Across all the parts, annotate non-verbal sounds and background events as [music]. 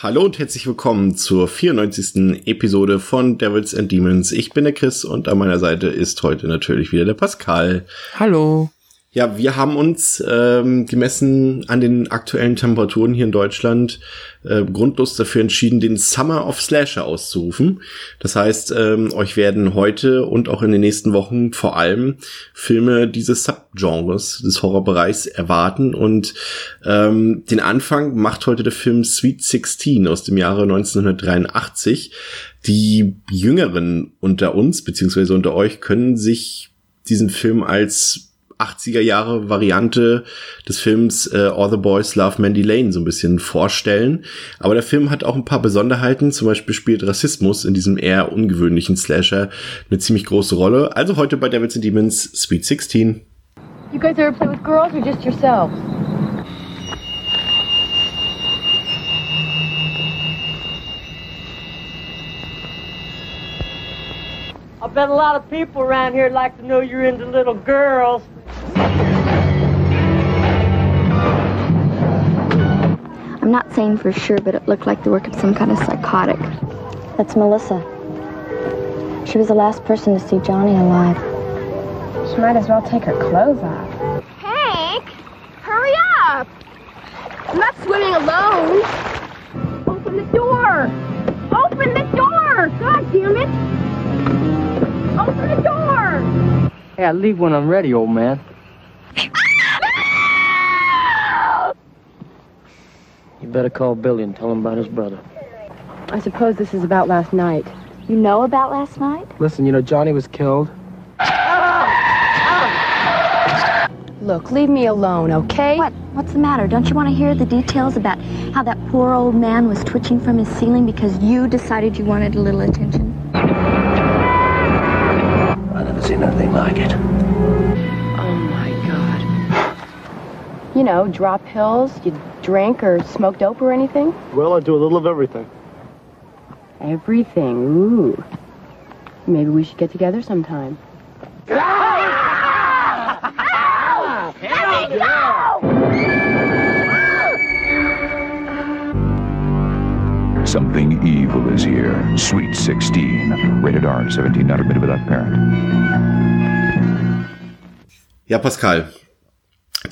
Hallo und herzlich willkommen zur 94. Episode von Devils and Demons. Ich bin der Chris und an meiner Seite ist heute natürlich wieder der Pascal. Hallo. Ja, wir haben uns ähm, gemessen an den aktuellen Temperaturen hier in Deutschland äh, grundlos dafür entschieden, den Summer of Slasher auszurufen. Das heißt, ähm, euch werden heute und auch in den nächsten Wochen vor allem Filme dieses Subgenres des Horrorbereichs erwarten. Und ähm, den Anfang macht heute der Film Sweet 16 aus dem Jahre 1983. Die Jüngeren unter uns, beziehungsweise unter euch, können sich diesen Film als 80er Jahre Variante des Films äh, All the Boys Love Mandy Lane so ein bisschen vorstellen. Aber der Film hat auch ein paar Besonderheiten. Zum Beispiel spielt Rassismus in diesem eher ungewöhnlichen Slasher eine ziemlich große Rolle. Also heute bei Devils and Demons Sweet 16. You guys ever play with girls or just yourselves? I bet a lot of people around here like to know you're into little girls. I'm not saying for sure, but it looked like the work of some kind of psychotic. That's Melissa. She was the last person to see Johnny alive. She might as well take her clothes off. Hank, hurry up! I'm not swimming alone. Open the door! Open the door! God damn it! Open the door! Hey, I leave when I'm ready, old man. You better call Billy and tell him about his brother. I suppose this is about last night. You know about last night? Listen, you know Johnny was killed. Look, leave me alone, okay? What? What's the matter? Don't you want to hear the details about how that poor old man was twitching from his ceiling because you decided you wanted a little attention? I never seen anything like it. Oh my god. You know, drop pills, you drink or smoke dope or anything? Well, I do a little of everything. Everything. Ooh. Maybe we should get together sometime. Something evil is here. Sweet 16. Rated R. 17 not admitted without parent. Ja, Pascal.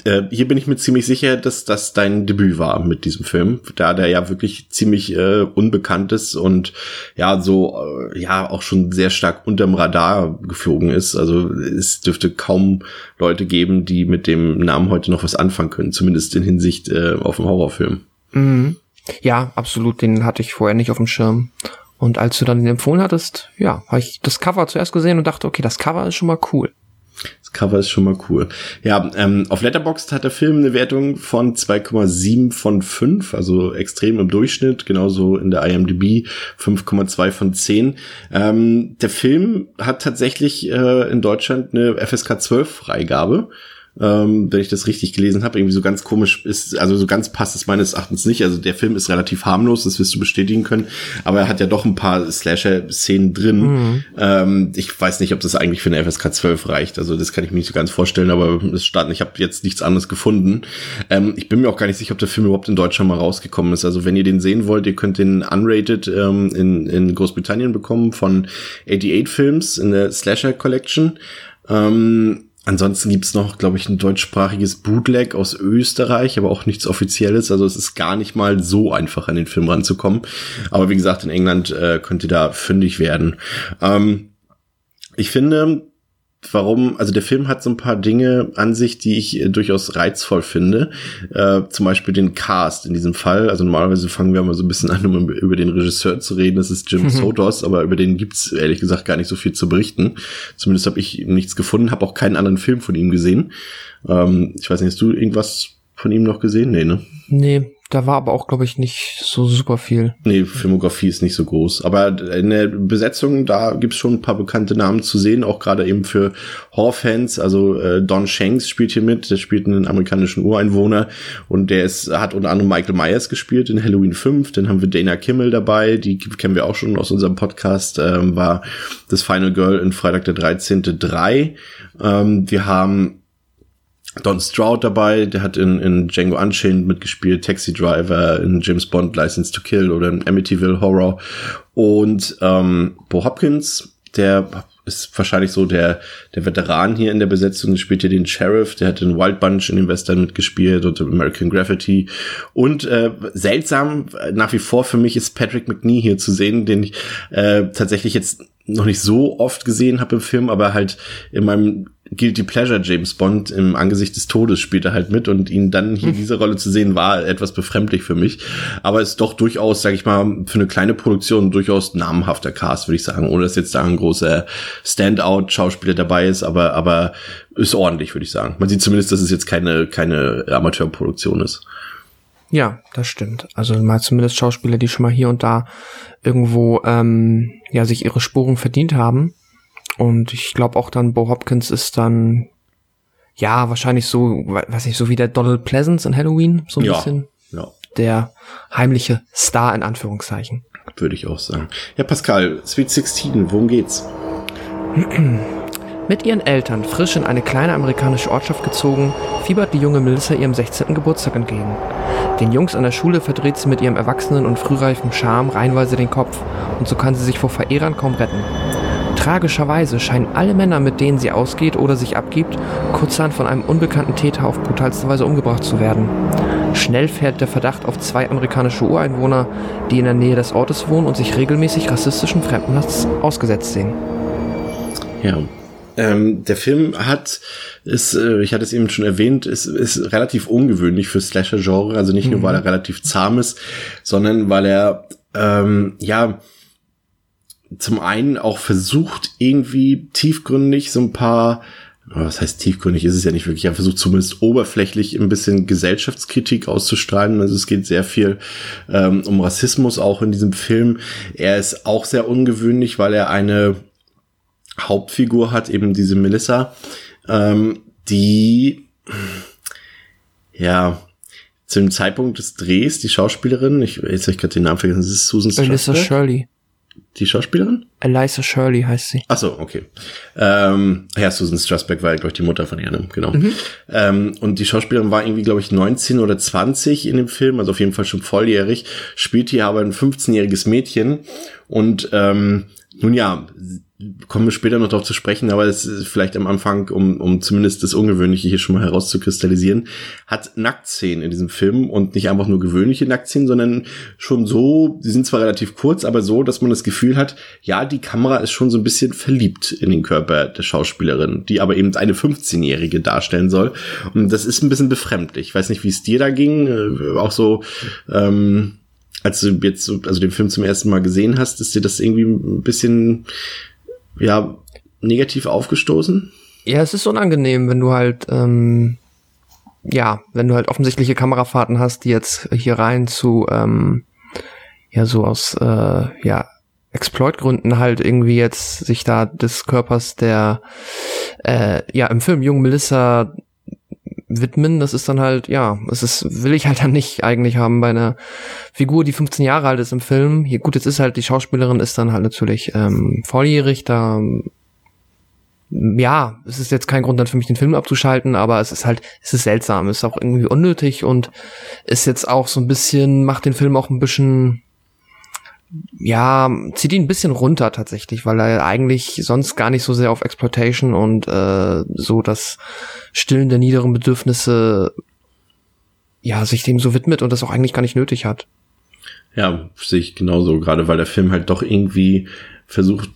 Äh, hier bin ich mir ziemlich sicher, dass das dein Debüt war mit diesem Film, da der ja wirklich ziemlich äh, unbekannt ist und ja so äh, ja auch schon sehr stark unterm Radar geflogen ist. Also es dürfte kaum Leute geben, die mit dem Namen heute noch was anfangen können, zumindest in Hinsicht äh, auf einen Horrorfilm. Mhm. Ja, absolut, den hatte ich vorher nicht auf dem Schirm. Und als du dann den empfohlen hattest, ja, habe ich das Cover zuerst gesehen und dachte, okay, das Cover ist schon mal cool. Das Cover ist schon mal cool. Ja, ähm, auf Letterboxd hat der Film eine Wertung von 2,7 von 5, also extrem im Durchschnitt, genauso in der IMDb 5,2 von 10. Ähm, der Film hat tatsächlich äh, in Deutschland eine FSK 12 Freigabe. Ähm, wenn ich das richtig gelesen habe, irgendwie so ganz komisch ist, also so ganz passt es meines Erachtens nicht. Also der Film ist relativ harmlos, das wirst du bestätigen können, aber er hat ja doch ein paar Slasher-Szenen drin. Mhm. Ähm, ich weiß nicht, ob das eigentlich für eine FSK 12 reicht. Also das kann ich mir nicht so ganz vorstellen, aber es starten. Ich habe jetzt nichts anderes gefunden. Ähm, ich bin mir auch gar nicht sicher, ob der Film überhaupt in Deutschland mal rausgekommen ist. Also wenn ihr den sehen wollt, ihr könnt den unrated ähm, in, in Großbritannien bekommen von 88 Films in der Slasher Collection. Ähm, Ansonsten gibt's noch, glaube ich, ein deutschsprachiges Bootleg aus Österreich, aber auch nichts Offizielles. Also es ist gar nicht mal so einfach, an den Film ranzukommen. Aber wie gesagt, in England äh, könnt ihr da fündig werden. Ähm, ich finde, warum, also der Film hat so ein paar Dinge an sich, die ich äh, durchaus reizvoll finde. Äh, zum Beispiel den Cast in diesem Fall. Also normalerweise fangen wir mal so ein bisschen [laughs] an, um über den Regisseur zu reden. Das ist Jim Mhm. Sotos, aber über den gibt's ehrlich gesagt gar nicht so viel zu berichten. Zumindest habe ich nichts gefunden, habe auch keinen anderen Film von ihm gesehen. Ähm, ich weiß nicht, hast du irgendwas von ihm noch gesehen? Nee, ne? Nee, Da war aber auch, glaube ich, nicht so super viel. Nee, Filmografie ist nicht so groß. Aber in der Besetzung, da gibt's schon ein paar bekannte Namen zu sehen, auch gerade eben für Horrorfans. Also äh, Don Shanks spielt hier mit, der spielt einen amerikanischen Ureinwohner und der ist, hat unter anderem Michael Myers gespielt in Halloween 5. Dann haben wir Dana Kimmel dabei, die kennen wir auch schon aus unserem Podcast, ähm, war das Final Girl in Freitag der 13. 3. Ähm, wir haben Don Stroud dabei, der hat in, in Django Unchained mitgespielt, Taxi Driver, in James Bond License to Kill oder in Amityville Horror. Und ähm, Bo Hopkins, der ist wahrscheinlich so der, der Veteran hier in der Besetzung, der spielt hier den Sheriff, der hat in Wild Bunch in den Western mitgespielt und American Graffiti. Und äh, seltsam, nach wie vor für mich ist Patrick McNee hier zu sehen, den ich äh, tatsächlich jetzt noch nicht so oft gesehen habe im Film, aber halt in meinem Guilty Pleasure James Bond im Angesicht des Todes spielt er halt mit und ihn dann hier in dieser Rolle zu sehen war etwas befremdlich für mich. Aber ist doch durchaus, sag ich mal, für eine kleine Produktion durchaus namhafter Cast, würde ich sagen, ohne dass jetzt da ein großer Standout-Schauspieler dabei ist, aber, aber ist ordentlich, würde ich sagen. Man sieht zumindest, dass es jetzt keine, keine Amateurproduktion ist. Ja, das stimmt. Also mal zumindest Schauspieler, die schon mal hier und da irgendwo ähm, ja sich ihre Spuren verdient haben. Und ich glaube auch dann, Bo Hopkins ist dann, ja, wahrscheinlich so, weiß nicht, so wie der Donald Pleasance in Halloween, so ein Ja, bisschen. ja. Der heimliche Star in Anführungszeichen. Würde ich auch sagen. Ja, Pascal, Sweet 16, worum geht's? Mit ihren Eltern frisch in eine kleine amerikanische Ortschaft gezogen, fiebert die junge Melissa ihrem 16. Geburtstag entgegen. Den Jungs an der Schule verdreht sie mit ihrem erwachsenen und frühreifen Charme reinweise den Kopf und so kann sie sich vor Verehrern kaum retten. Tragischerweise scheinen alle Männer, mit denen sie ausgeht oder sich abgibt, kurzerhand von einem unbekannten Täter auf brutalste Weise umgebracht zu werden. Schnell fährt der Verdacht auf zwei amerikanische Ureinwohner, die in der Nähe des Ortes wohnen und sich regelmäßig rassistischen Fremdenhass ausgesetzt sehen. Ja. Ähm, der Film hat, ist, äh, ich hatte es eben schon erwähnt, ist, ist relativ ungewöhnlich für Slasher-Genre. Also nicht nur, weil er relativ zahm ist, sondern weil er, ähm, ja, zum einen auch versucht, irgendwie tiefgründig so ein paar, was heißt tiefgründig ist es ja nicht wirklich, er versucht zumindest oberflächlich ein bisschen Gesellschaftskritik auszustrahlen. Also es geht sehr viel ähm, um Rassismus auch in diesem Film. Er ist auch sehr ungewöhnlich, weil er eine Hauptfigur hat, eben diese Melissa, ähm, die ja zu dem Zeitpunkt des Drehs die Schauspielerin, ich jetzt habe ich gerade den Namen vergessen, das ist Susan Strasberg. Shirley. Die Schauspielerin? Eliza Shirley heißt sie. Ach so, okay. Ähm, ja, Susan Strasberg war, glaube ich, die Mutter von ihr, ne? genau. Ähm, und die Schauspielerin war irgendwie, glaube ich, 19 oder 20 in dem Film, also auf jeden Fall schon volljährig, spielt hier aber ein 15-jähriges Mädchen und ähm, nun ja, kommen wir später noch darauf zu sprechen, aber es ist vielleicht am Anfang, um, um zumindest das Ungewöhnliche hier schon mal herauszukristallisieren, hat Nacktszenen in diesem Film und nicht einfach nur gewöhnliche Nacktszenen, sondern schon so, die sind zwar relativ kurz, aber so, dass man das Gefühl hat, ja, die Kamera ist schon so ein bisschen verliebt in den Körper der Schauspielerin, die aber eben eine 15-Jährige darstellen soll. Und das ist ein bisschen befremdlich. Ich weiß nicht, wie es dir da ging, äh, auch so, ähm, als du jetzt so- also den Film zum ersten Mal gesehen hast, ist dir das irgendwie ein bisschen ja negativ aufgestoßen? Ja, es ist unangenehm, wenn du halt, ähm, ja, wenn du halt offensichtliche Kamerafahrten hast, die jetzt hier rein zu, ähm, ja, so aus, äh, ja, Exploit-Gründen halt irgendwie jetzt sich da des Körpers der, äh, ja, im Film jungen Melissa widmen, das ist dann halt, ja, es ist, will ich halt dann nicht eigentlich haben bei einer Figur, die 15 Jahre alt ist im Film. Hier, gut, jetzt ist halt, die Schauspielerin ist dann halt natürlich ähm, volljährig, da ja, es ist jetzt kein Grund dann für mich den Film abzuschalten, aber es ist halt, es ist seltsam, es ist auch irgendwie unnötig und ist jetzt auch so ein bisschen, macht den Film auch ein bisschen, ja, zieht ihn ein bisschen runter tatsächlich, weil er eigentlich sonst gar nicht so sehr auf Exploitation und äh, so das Stillen der niederen Bedürfnisse ja, sich dem so widmet und das auch eigentlich gar nicht nötig hat. Ja, sehe ich genauso, gerade weil der Film halt doch irgendwie versucht,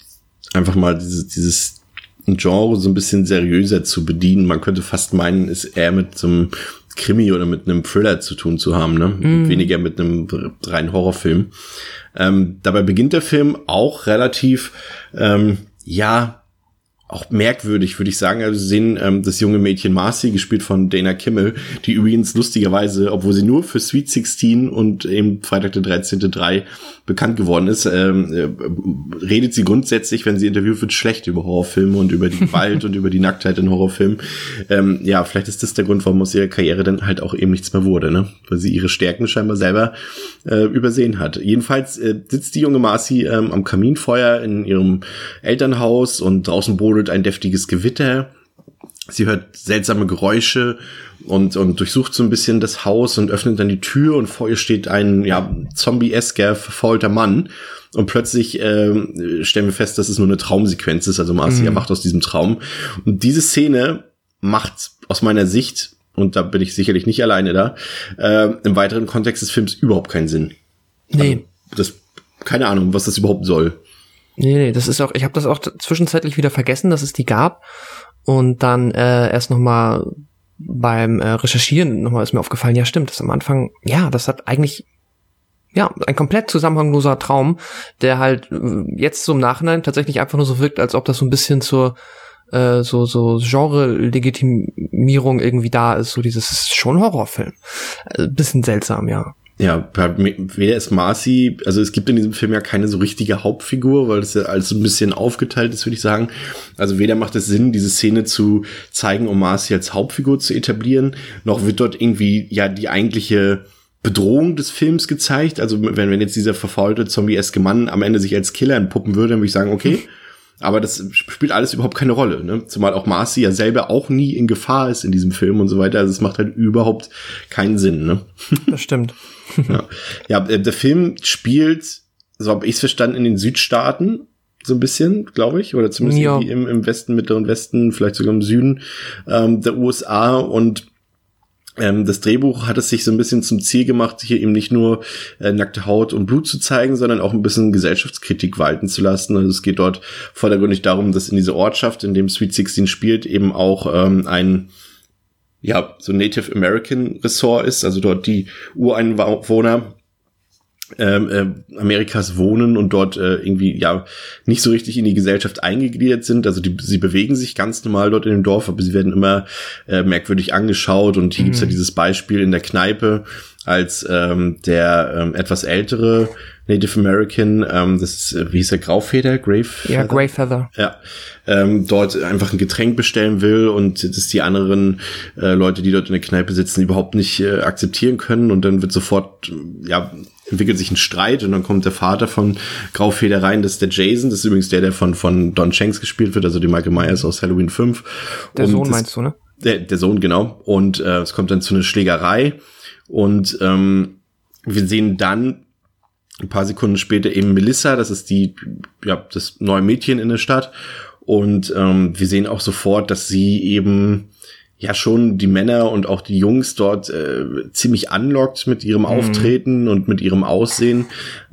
einfach mal dieses, dieses Genre so ein bisschen seriöser zu bedienen. Man könnte fast meinen, es eher mit so einem Krimi oder mit einem Thriller zu tun zu haben, ne? Weniger mit einem reinen Horrorfilm. Ähm, dabei beginnt der Film auch relativ, ähm, ja, auch merkwürdig, würde ich sagen. Also, Sie sehen ähm, das junge Mädchen Marcy, gespielt von Dana Kimmel, die übrigens lustigerweise, obwohl sie nur für Sweet 16 und eben Freitag der 13.3 bekannt geworden ist, ähm, äh, redet sie grundsätzlich, wenn sie interviewt wird, schlecht über Horrorfilme und über die [laughs] Gewalt und über die Nacktheit in Horrorfilmen. Ähm, ja, vielleicht ist das der Grund, warum aus ihrer Karriere dann halt auch eben nichts mehr wurde, ne? Weil sie ihre Stärken scheinbar selber äh, übersehen hat. Jedenfalls äh, sitzt die junge Marcy ähm, am Kaminfeuer in ihrem Elternhaus und draußen brodelt ein deftiges Gewitter. Sie hört seltsame Geräusche und, und durchsucht so ein bisschen das Haus und öffnet dann die Tür und vor ihr steht ein ja, zombie-esker, verfaulter Mann. Und plötzlich äh, stellen wir fest, dass es nur eine Traumsequenz ist. Also Marcy mhm. erwacht aus diesem Traum. Und diese Szene macht aus meiner Sicht, und da bin ich sicherlich nicht alleine da, äh, im weiteren Kontext des Films überhaupt keinen Sinn. Nee. Also, das, keine Ahnung, was das überhaupt soll. Nee, nee, das ist auch, ich habe das auch zwischenzeitlich wieder vergessen, dass es die gab. Und dann äh, erst nochmal beim äh, Recherchieren nochmal ist mir aufgefallen, ja stimmt, das am Anfang, ja, das hat eigentlich ja, ein komplett zusammenhangloser Traum, der halt äh, jetzt im Nachhinein tatsächlich einfach nur so wirkt, als ob das so ein bisschen zur äh, so so Genre-Legitimierung irgendwie da ist, so dieses schon Horrorfilm. Äh, bisschen seltsam, ja. Ja, weder ist Marcy, also es gibt in diesem Film ja keine so richtige Hauptfigur, weil das ja alles so ein bisschen aufgeteilt ist, würde ich sagen. Also weder macht es Sinn, diese Szene zu zeigen, um Marcy als Hauptfigur zu etablieren, noch wird dort irgendwie ja die eigentliche Bedrohung des Films gezeigt. Also wenn, wenn jetzt dieser verfaulte zombie-eske Mann am Ende sich als Killer entpuppen würde, dann würde ich sagen, okay. Aber das spielt alles überhaupt keine Rolle, ne? Zumal auch Marcy ja selber auch nie in Gefahr ist in diesem Film und so weiter. Also es macht halt überhaupt keinen Sinn, ne? Das stimmt. [laughs] ja. ja, äh, der Film spielt, so habe ich es verstanden, in den Südstaaten so ein bisschen, glaube ich, oder zumindest ja. im, im Westen, Mittleren Westen, vielleicht sogar im Süden ähm, der USA und ähm, das Drehbuch hat es sich so ein bisschen zum Ziel gemacht, hier eben nicht nur äh, nackte Haut und Blut zu zeigen, sondern auch ein bisschen Gesellschaftskritik walten zu lassen. Also es geht dort vordergründig darum, dass in dieser Ortschaft, in dem Sweet 16 spielt, eben auch ähm, ein ja, so Native American Ressort ist, also dort die Ureinwohner ähm, äh, Amerikas wohnen und dort äh, irgendwie ja nicht so richtig in die Gesellschaft eingegliedert sind. Also die, sie bewegen sich ganz normal dort in dem Dorf, aber sie werden immer äh, merkwürdig angeschaut. Und hier mhm. gibt's ja dieses Beispiel in der Kneipe, als ähm, der ähm, etwas ältere Native American, ähm, das ist, äh, wie hieß der, Graufeder, Grave? Ja, Greyfeather. Ja, ähm, dort einfach ein Getränk bestellen will und das die anderen äh, Leute, die dort in der Kneipe sitzen, überhaupt nicht äh, akzeptieren können und dann wird sofort, ja, entwickelt sich ein Streit und dann kommt der Vater von Graufeder rein, das ist der Jason, das ist übrigens der, der von, von Don Shanks gespielt wird, also die Michael Myers aus Halloween 5. Der und Sohn das, meinst du, ne? Der, der Sohn, genau. Und äh, es kommt dann zu einer Schlägerei und ähm, wir sehen dann ein paar Sekunden später eben Melissa, das ist die, ja, das neue Mädchen in der Stadt. Und ähm, wir sehen auch sofort, dass sie eben ja schon die Männer und auch die Jungs dort äh, ziemlich anlockt mit ihrem mhm. Auftreten und mit ihrem Aussehen.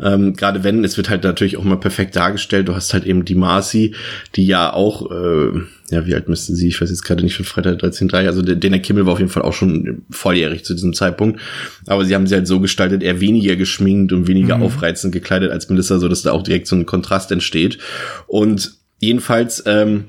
Ähm, Gerade wenn, es wird halt natürlich auch mal perfekt dargestellt. Du hast halt eben die Marcy, die ja auch, äh, ja, wie alt müsste sie? Ich weiß jetzt gerade nicht von Freitag 13.3. Also der Dana Kimmel war auf jeden Fall auch schon volljährig zu diesem Zeitpunkt. Aber sie haben sie halt so gestaltet, eher weniger geschminkt und weniger mhm. aufreizend gekleidet als Melissa, so dass da auch direkt so ein Kontrast entsteht. Und jedenfalls, ähm,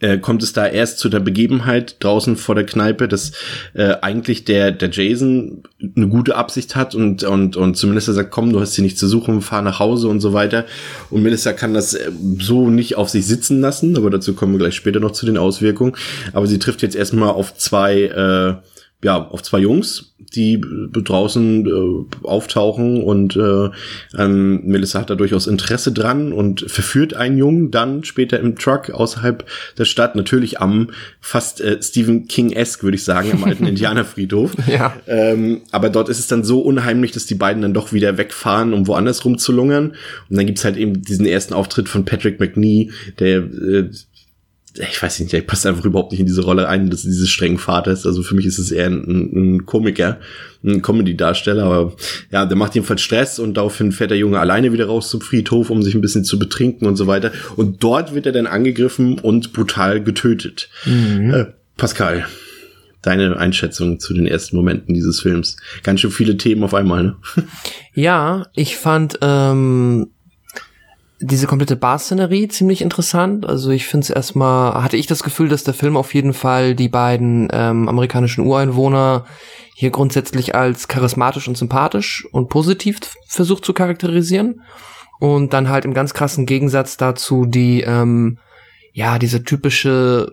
äh, kommt es da erst zu der Begebenheit draußen vor der Kneipe, dass äh, eigentlich der der Jason eine gute Absicht hat und und und zumindest er sagt, komm, du hast hier nichts zu suchen, fahr nach Hause und so weiter. Und Melissa kann das äh, so nicht auf sich sitzen lassen, aber dazu kommen wir gleich später noch zu den Auswirkungen. Aber sie trifft jetzt erstmal auf zwei äh, ja, auf zwei Jungs, die draußen äh, auftauchen und äh, ähm, Melissa hat da durchaus Interesse dran und verführt einen Jungen dann später im Truck außerhalb der Stadt, natürlich am fast äh, Stephen King-esque, würde ich sagen, am alten [laughs] Indianerfriedhof. ja. Ähm, aber dort ist es dann so unheimlich, dass die beiden dann doch wieder wegfahren, um woanders rumzulungern. Und dann gibt's halt eben diesen ersten Auftritt von Patrick McNee, der äh, ich weiß nicht, der passt einfach überhaupt nicht in diese Rolle ein, dass dieses strengen Vater ist. Also für mich ist es eher ein, ein Komiker, ein Comedy-Darsteller, aber ja, der macht jedenfalls Stress und daraufhin fährt der Junge alleine wieder raus zum Friedhof, um sich ein bisschen zu betrinken und so weiter. Und dort wird er dann angegriffen und brutal getötet. Mhm. Äh, Pascal, deine Einschätzung zu den ersten Momenten dieses Films. Ganz schön viele Themen auf einmal, ne? [laughs] Ja, ich fand, ähm, diese komplette Bar-Szenerie ziemlich interessant. Also ich finde es erstmal, hatte ich das Gefühl, dass der Film auf jeden Fall die beiden ähm, amerikanischen Ureinwohner hier grundsätzlich als charismatisch und sympathisch und positiv versucht zu charakterisieren. Und dann halt im ganz krassen Gegensatz dazu die, ähm, ja, diese typische,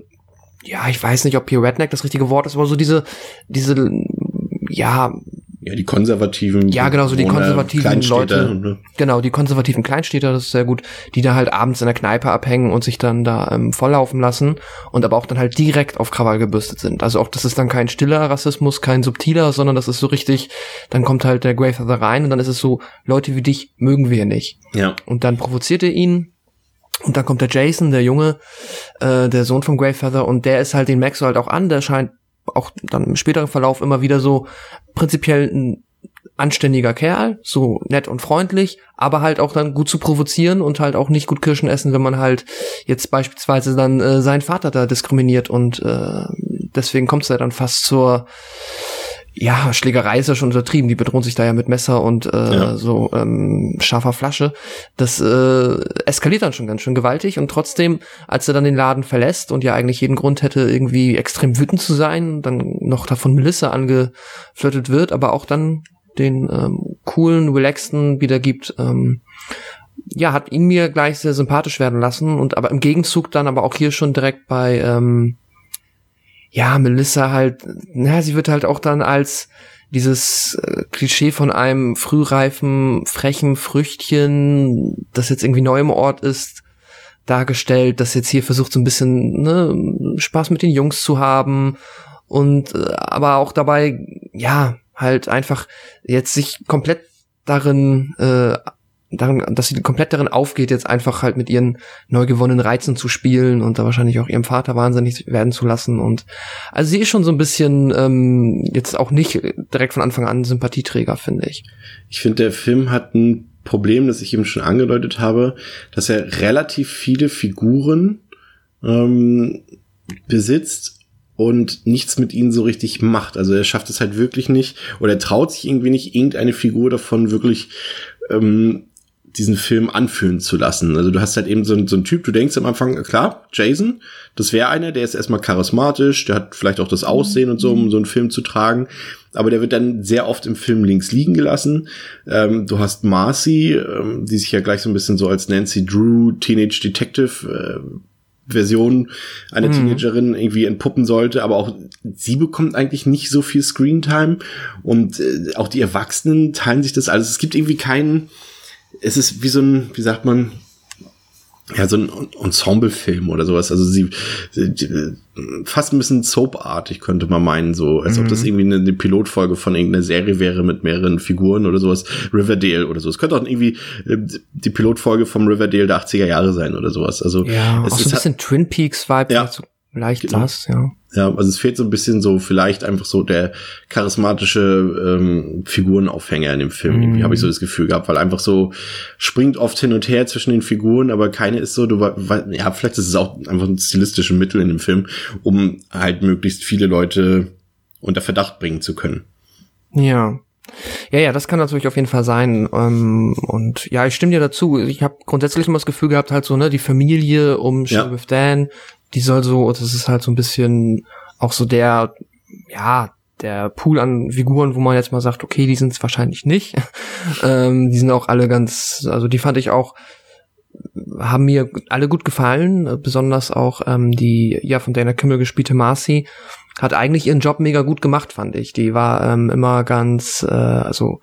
ja, ich weiß nicht, ob hier Redneck das richtige Wort ist, aber so diese, diese, ja, ja, die konservativen. Ja, genau, so die konservativen Leute. Ne? Genau, die konservativen Kleinstädter, das ist sehr gut, die da halt abends in der Kneipe abhängen und sich dann da ähm, volllaufen lassen und aber auch dann halt direkt auf Krawall gebürstet sind. Also auch, das ist dann kein stiller Rassismus, kein subtiler, sondern das ist so richtig, dann kommt halt der Greyfeather rein und dann ist es so, Leute wie dich mögen wir nicht. Ja. Und dann provoziert er ihn und dann kommt der Jason, der Junge, äh, der Sohn von Greyfeather und der ist halt, den du halt auch an, der scheint auch dann im späteren Verlauf immer wieder so prinzipiell ein anständiger Kerl, so nett und freundlich, aber halt auch dann gut zu provozieren und halt auch nicht gut Kirschen essen, wenn man halt jetzt beispielsweise dann äh, seinen Vater da diskriminiert und äh, deswegen kommt es ja dann fast zur ja, Schlägerei ist ja schon untertrieben, die bedrohen sich da ja mit Messer und äh, ja. so ähm, scharfer Flasche. Das äh, eskaliert dann schon ganz schön gewaltig und trotzdem, als er dann den Laden verlässt und ja eigentlich jeden Grund hätte, irgendwie extrem wütend zu sein, dann noch davon Melissa angeflirtet wird, aber auch dann den ähm, coolen, relaxten wiedergibt, ähm, ja, hat ihn mir gleich sehr sympathisch werden lassen und aber im Gegenzug dann aber auch hier schon direkt bei ähm, ja, Melissa halt, na, sie wird halt auch dann als dieses äh, Klischee von einem frühreifen, frechen Früchtchen, das jetzt irgendwie neu im Ort ist, dargestellt, das jetzt hier versucht so ein bisschen ne, Spaß mit den Jungs zu haben und äh, aber auch dabei, ja, halt einfach jetzt sich komplett darin äh, darin, dass sie komplett darin aufgeht, jetzt einfach halt mit ihren neu gewonnenen Reizen zu spielen und da wahrscheinlich auch ihrem Vater wahnsinnig werden zu lassen. Und also sie ist schon so ein bisschen ähm, jetzt auch nicht direkt von Anfang an Sympathieträger, finde ich. Ich finde, der Film hat ein Problem, das ich eben schon angedeutet habe, dass er relativ viele Figuren ähm, besitzt und nichts mit ihnen so richtig macht. Also er schafft es halt wirklich nicht oder er traut sich irgendwie nicht, irgendeine Figur davon wirklich ähm, diesen Film anfühlen zu lassen. Also du hast halt eben so, so einen Typ, du denkst am Anfang, klar, Jason, das wäre einer, der ist erstmal charismatisch, der hat vielleicht auch das Aussehen und so, um so einen Film zu tragen, aber der wird dann sehr oft im Film links liegen gelassen. Ähm, du hast Marcy, ähm, die sich ja gleich so ein bisschen so als Nancy Drew Teenage Detective äh, Version einer mhm. Teenagerin irgendwie entpuppen sollte, aber auch sie bekommt eigentlich nicht so viel Screentime und äh, auch die Erwachsenen teilen sich das alles. Es gibt irgendwie keinen es ist wie so ein, wie sagt man, ja, so ein Ensemble-Film oder sowas. Also sie, sie fast ein bisschen soapartig könnte man meinen, so, als mhm. ob das mhm. irgendwie eine, eine, Pilotfolge von irgendeiner Serie wäre mit mehreren Figuren oder sowas. Riverdale oder so. Es könnte auch irgendwie äh, die Pilotfolge vom Riverdale der 80er Jahre sein oder sowas. Also ja, es auch so ein bisschen Twin Peaks-Vibe, ja. so leicht genau. das, ja. Ja, also es fehlt so ein bisschen so vielleicht einfach so der charismatische ähm, Figurenaufhänger in dem Film. Irgendwie habe ich so das Gefühl gehabt, weil einfach so springt oft hin und her zwischen den Figuren, aber keine ist so, du ja, vielleicht ist es auch einfach ein stilistisches Mittel in dem Film, um halt möglichst viele Leute unter Verdacht bringen zu können. Ja. Ja, ja, das kann natürlich auf jeden Fall sein. Ähm, und ja, ich stimme dir dazu. Ich habe grundsätzlich immer das Gefühl gehabt, halt so, ne, die Familie um Sheriff ja. Dan, die soll so, das ist halt so ein bisschen auch so der, ja, der Pool an Figuren, wo man jetzt mal sagt, okay, die sind es wahrscheinlich nicht. [laughs] ähm, die sind auch alle ganz, also die fand ich auch, haben mir alle gut gefallen, besonders auch ähm, die ja von Dana Kimmel gespielte Marcy hat eigentlich ihren Job mega gut gemacht, fand ich. Die war ähm, immer ganz, äh, also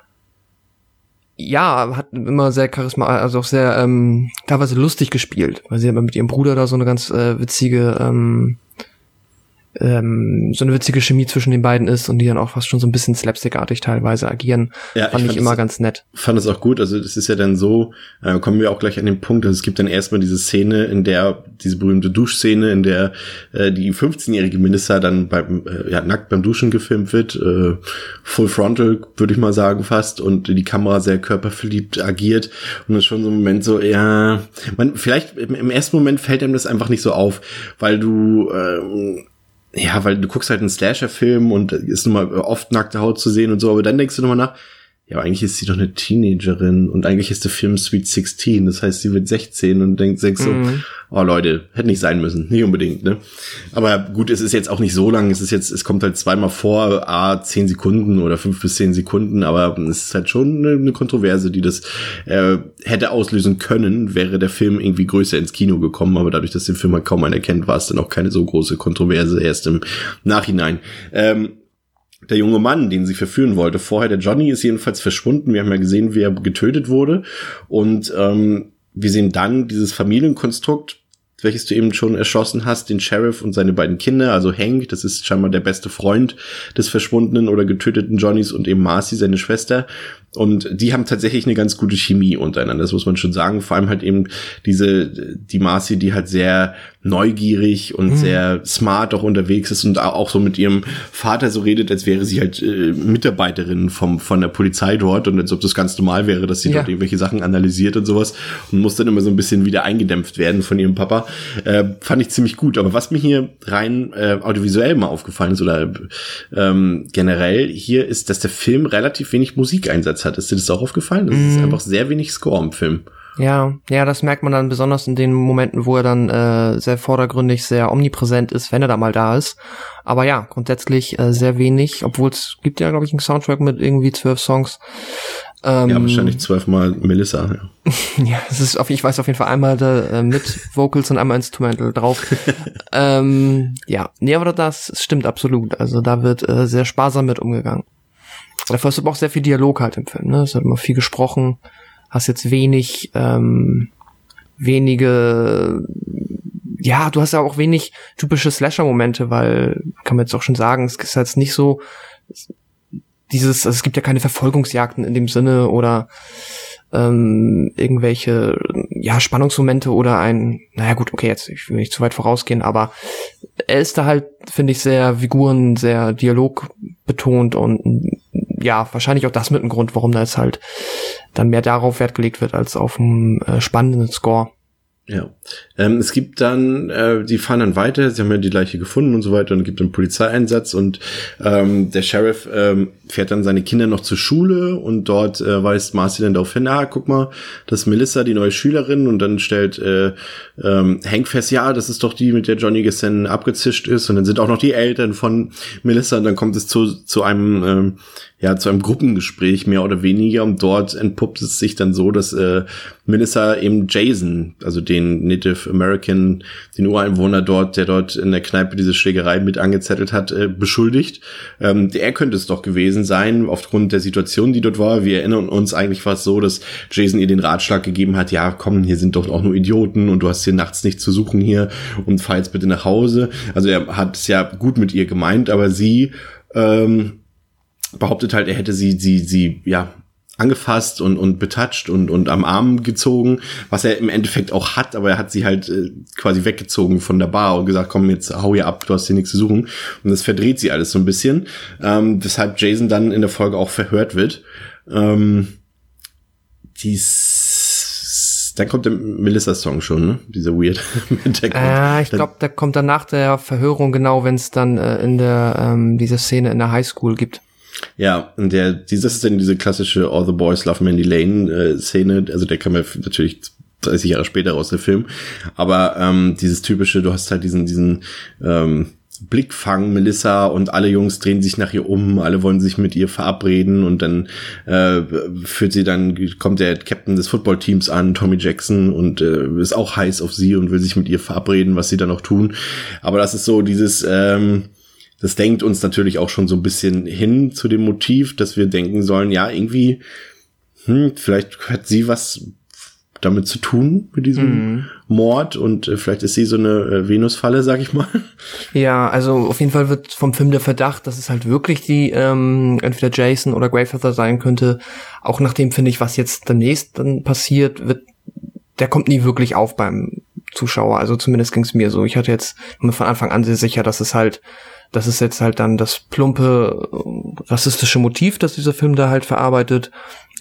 ja, hat immer sehr charisma, also auch sehr ähm, teilweise lustig gespielt, weil sie aber mit ihrem Bruder da so eine ganz äh, witzige ähm, ähm, so eine witzige Chemie zwischen den beiden ist und die dann auch fast schon so ein bisschen slapstickartig teilweise agieren. Ja, fand ich, fand ich immer ganz nett. Fand es auch gut. Also das ist ja dann so, äh, kommen wir auch gleich an den Punkt, also es gibt dann erstmal diese Szene, in der, diese berühmte Duschszene, in der äh, die 15-jährige Minister dann beim, äh, ja, nackt beim Duschen gefilmt wird, äh, full frontal, würde ich mal sagen fast, und die Kamera sehr körperverliebt agiert und das ist schon so ein Moment so, ja, man, vielleicht im, im ersten Moment fällt einem das einfach nicht so auf, weil du äh, ja, weil du guckst halt einen Slasher-Film und ist nun mal oft nackte Haut zu sehen und so, aber dann denkst du nochmal nach, ja, aber eigentlich ist sie doch eine Teenagerin und eigentlich ist der Film Sweet 16, das heißt, sie wird 16 und denkt, denkt so, Mhm. oh Leute, hätte nicht sein müssen, nicht unbedingt, ne? Aber gut, es ist jetzt auch nicht so lang, es ist jetzt, es kommt halt zweimal vor, a 10 Sekunden oder 5 bis 10 Sekunden, aber es ist halt schon eine, eine Kontroverse, die das äh, hätte auslösen können, wäre der Film irgendwie größer ins Kino gekommen, aber dadurch, dass den Film halt kaum einer kennt, war es dann auch keine so große Kontroverse erst im Nachhinein. Ähm, der junge Mann, den sie verführen wollte. Vorher der Johnny ist jedenfalls verschwunden. Wir haben ja gesehen, wie er getötet wurde. Und ähm, wir sehen dann dieses Familienkonstrukt, welches du eben schon erschossen hast, den Sheriff und seine beiden Kinder, also Hank, das ist scheinbar der beste Freund des verschwundenen oder getöteten Johnnys und eben Marcy, seine Schwester. Und die haben tatsächlich eine ganz gute Chemie untereinander, das muss man schon sagen. Vor allem halt eben diese, die Marcy, die halt sehr neugierig und Mhm. sehr smart auch unterwegs ist und auch so mit ihrem Vater so redet, als wäre sie halt äh, Mitarbeiterin vom, von der Polizei dort und als ob das ganz normal wäre, dass sie Ja. dort irgendwelche Sachen analysiert und sowas und muss dann immer so ein bisschen wieder eingedämpft werden von ihrem Papa. Äh, fand ich ziemlich gut. Aber was mir hier rein äh, audiovisuell mal aufgefallen ist oder ähm, generell hier ist, dass der Film relativ wenig Musikeinsatz hat. Ist dir das auch aufgefallen? Das ist Mhm. einfach sehr wenig Score im Film. Ja, ja, das merkt man dann besonders in den Momenten, wo er dann äh, sehr vordergründig, sehr omnipräsent ist, wenn er da mal da ist. Aber ja, grundsätzlich äh, sehr wenig, obwohl es gibt ja, glaube ich, einen Soundtrack mit irgendwie zwölf Songs. Ähm, Ja, wahrscheinlich zwölfmal Melissa. Ja. [laughs] Ja, es ist auf, ich weiß auf jeden Fall einmal da, äh, mit Vocals und einmal Instrumental drauf. [laughs] ähm, ja, nee, aber das stimmt absolut. Also da wird äh, sehr sparsam mit umgegangen. Dafür hast du aber auch sehr viel Dialog halt im Film. Ne? Es hat immer viel gesprochen. Hast jetzt wenig, ähm, wenige, ja, du hast ja auch wenig typische Slasher-Momente, weil kann man jetzt auch schon sagen, es ist jetzt nicht so dieses, also es gibt ja keine Verfolgungsjagden in dem Sinne oder ähm, irgendwelche ja Spannungsmomente oder ein naja gut okay jetzt ich will nicht zu weit vorausgehen aber er ist da halt finde ich sehr Figuren sehr Dialog betont und ja wahrscheinlich auch das mit ein Grund warum da jetzt halt dann mehr darauf Wert gelegt wird als auf einen äh, spannenden Score Ja. Ähm, es gibt dann, äh, die fahren dann weiter, sie haben ja die Leiche gefunden und so weiter und gibt einen Polizeieinsatz und ähm, der Sheriff ähm, fährt dann seine Kinder noch zur Schule und dort äh, weist Marcy dann darauf hin, ah, guck mal, das ist Melissa, die neue Schülerin und dann stellt äh, ähm, Hank fest, ja, das ist doch die, mit der Johnny gestern abgezischt ist und dann sind auch noch die Eltern von Melissa und dann kommt es zu, zu einem ähm, ja, zu einem Gruppengespräch mehr oder weniger und dort entpuppt es sich dann so, dass äh, Melissa eben Jason, also den Native American, den Ureinwohner dort, der dort in der Kneipe diese Schlägerei mit angezettelt hat, äh, beschuldigt. Ähm, er könnte es doch gewesen sein, aufgrund der Situation, die dort war. Wir erinnern uns, eigentlich es so, dass Jason ihr den Ratschlag gegeben hat, ja, komm, hier sind doch auch nur Idioten und du hast hier nachts nichts zu suchen hier und fahr jetzt bitte nach Hause. Also er hat es ja gut mit ihr gemeint, aber sie ähm, behauptet halt, er hätte sie, sie, sie, ja, angefasst und, und betatscht und, und am Arm gezogen, was er im Endeffekt auch hat, aber er hat sie halt äh, quasi weggezogen von der Bar und gesagt, komm, jetzt hau hier ab, du hast hier nichts zu suchen. Und das verdreht sie alles so ein bisschen, ähm, weshalb Jason dann in der Folge auch verhört wird. Ähm, dies, dann kommt der Melissa-Song schon, ne? Dieser Weird. [laughs] äh, ich glaube der kommt dann nach der Verhörung genau wenn es dann äh, in der ähm, diese Szene in der Highschool gibt Ja, und der, dieses ist dann diese klassische All the Boys Love Mandy Lane äh, Szene, also der kam ja natürlich 30 Jahre später raus, der Film, aber ähm, dieses typische, du hast halt diesen, diesen ähm, Blickfang, Melissa und alle Jungs drehen sich nach ihr um, alle wollen sich mit ihr verabreden und dann äh, führt sie dann, kommt der Captain des Footballteams an, Tommy Jackson, und äh, ist auch heiß auf sie und will sich mit ihr verabreden, was sie dann auch tun. Aber das ist so dieses, ähm, das denkt uns natürlich auch schon so ein bisschen hin zu dem Motiv, dass wir denken sollen, ja, irgendwie, hm, vielleicht hat sie was damit zu tun mit diesem Mhm. Mord und äh, vielleicht ist sie so eine äh, Venusfalle, sag ich mal. Ja, also auf jeden Fall wird vom Film der Verdacht, dass es halt wirklich die ähm, entweder Jason oder Greyfeather sein könnte. Auch nachdem finde ich, was jetzt demnächst dann passiert, wird der kommt nie wirklich auf beim Zuschauer. Also zumindest ging es mir so. Ich hatte jetzt von Anfang an sehr sicher, dass es halt, dass es jetzt halt dann das plumpe äh, rassistische Motiv, das dieser Film da halt verarbeitet,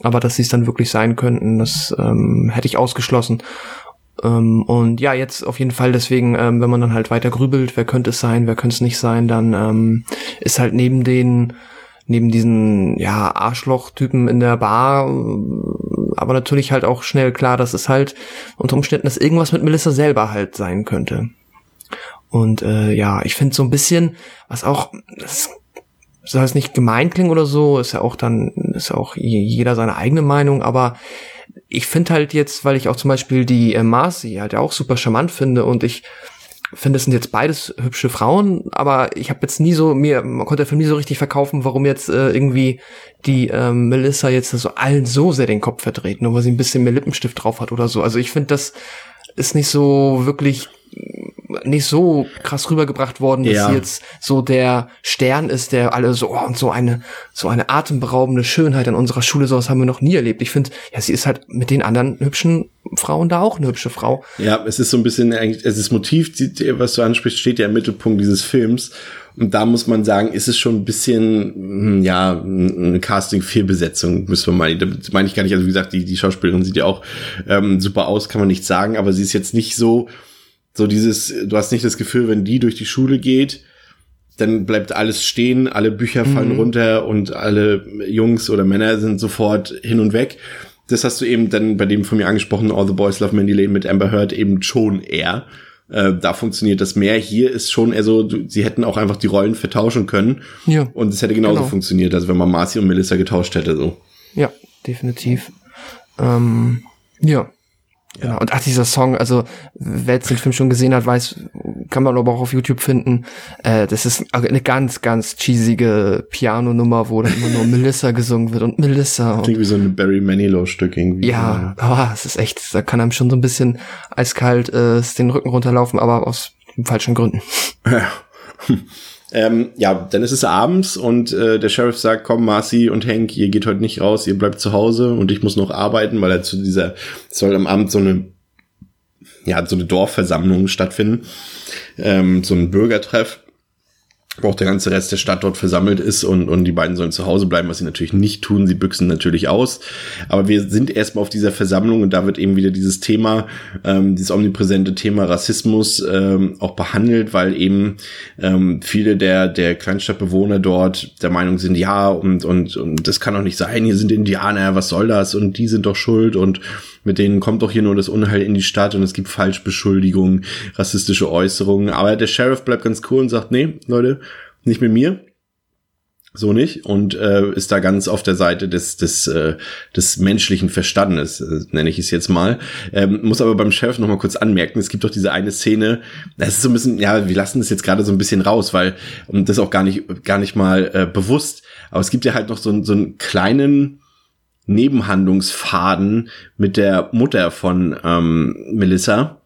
aber dass sie es dann wirklich sein könnten, das ähm, hätte ich ausgeschlossen. Ähm, und ja, jetzt auf jeden Fall deswegen, ähm, wenn man dann halt weiter grübelt, wer könnte es sein, wer könnte es nicht sein, dann ähm, ist halt neben den neben diesen, ja, Arschloch-Typen in der Bar, aber natürlich halt auch schnell klar, dass es halt unter Umständen, dass irgendwas mit Melissa selber halt sein könnte. Und äh, ja, ich finde so ein bisschen, was auch, das soll es nicht gemein klingen oder so, ist ja auch dann, ist ja auch jeder seine eigene Meinung, aber ich finde halt jetzt, weil ich auch zum Beispiel die äh, Marcy halt auch super charmant finde und ich finde, es sind jetzt beides hübsche Frauen, aber ich habe jetzt nie so, mir, man konnte der Film nie so richtig verkaufen, warum jetzt äh, irgendwie die ähm, Melissa jetzt so allen so sehr den Kopf verdreht, nur weil sie ein bisschen mehr Lippenstift drauf hat oder so. Also ich finde, das ist nicht so wirklich nicht so krass rübergebracht worden, dass Ja. sie jetzt so der Stern ist, der alle so oh, und so eine so eine atemberaubende Schönheit an unserer Schule, sowas haben wir noch nie erlebt. Ich finde, ja, sie ist halt mit den anderen hübschen Frauen da auch eine hübsche Frau. Ja, es ist so ein bisschen eigentlich, es ist Motiv, was du ansprichst, steht ja im Mittelpunkt dieses Films. Und da muss man sagen, ist es schon ein bisschen, hm, ja, eine Casting-Fehlbesetzung, müssen wir mal, das meine ich gar nicht, also wie gesagt, die, die Schauspielerin sieht ja auch ähm, super aus, kann man nicht sagen, aber sie ist jetzt nicht so, so dieses, du hast nicht das Gefühl, wenn die durch die Schule geht, dann bleibt alles stehen, alle Bücher fallen runter und alle Jungs oder Männer sind sofort hin und weg. Das hast du eben dann bei dem von mir angesprochenen All the Boys Love Mandy Lane mit Amber Heard eben schon eher. Äh, da funktioniert das mehr. Hier ist schon eher so, du, sie hätten auch einfach die Rollen vertauschen können. Ja. Und es hätte genauso Genau. funktioniert, also wenn man Marcy und Melissa getauscht hätte, so. Ja, definitiv. Ähm, ja. Genau. Und ach, dieser Song, also wer jetzt den Film schon gesehen hat, weiß, kann man aber auch auf YouTube finden. Äh, das ist eine ganz, ganz cheesige Piano-Nummer, wo dann immer nur Melissa gesungen wird und Melissa und Klingt wie so ein Barry Manilow-Stück irgendwie. ja, oh, es ist echt, da kann einem schon so ein bisschen eiskalt äh, den Rücken runterlaufen, aber aus falschen Gründen. Ähm, ja, dann ist es abends und äh, der Sheriff sagt, komm, Marcy und Hank, ihr geht heute nicht raus, ihr bleibt zu Hause und ich muss noch arbeiten, weil er zu dieser, es soll am Abend so eine, ja, so eine Dorfversammlung stattfinden, ähm, so ein Bürgertreff, wo auch der ganze Rest der Stadt dort versammelt ist und, und die beiden sollen zu Hause bleiben, was sie natürlich nicht tun. Sie büchsen natürlich aus. Aber wir sind erstmal auf dieser Versammlung und da wird eben wieder dieses Thema, ähm, dieses omnipräsente Thema Rassismus ähm, auch behandelt, weil eben ähm, viele der, der Kleinstadtbewohner dort der Meinung sind, ja, und, und, und das kann doch nicht sein, hier sind Indianer, was soll das? Und die sind doch schuld und mit denen kommt doch hier nur das Unheil in die Stadt und es gibt Falschbeschuldigungen, rassistische Äußerungen. Aber der Sheriff bleibt ganz cool und sagt, nee, Leute, nicht mit mir. So nicht. Und äh, ist da ganz auf der Seite des, des, äh, des menschlichen Verstandes, äh, nenne ich es jetzt mal. Ähm, muss aber beim Sheriff noch mal kurz anmerken, es gibt doch diese eine Szene, das ist so ein bisschen, ja, wir lassen das jetzt gerade so ein bisschen raus, weil, und das auch gar nicht, gar nicht mal äh, bewusst, aber es gibt ja halt noch so, einen- so einen kleinen, Nebenhandlungsfaden mit der Mutter von ähm, Melissa.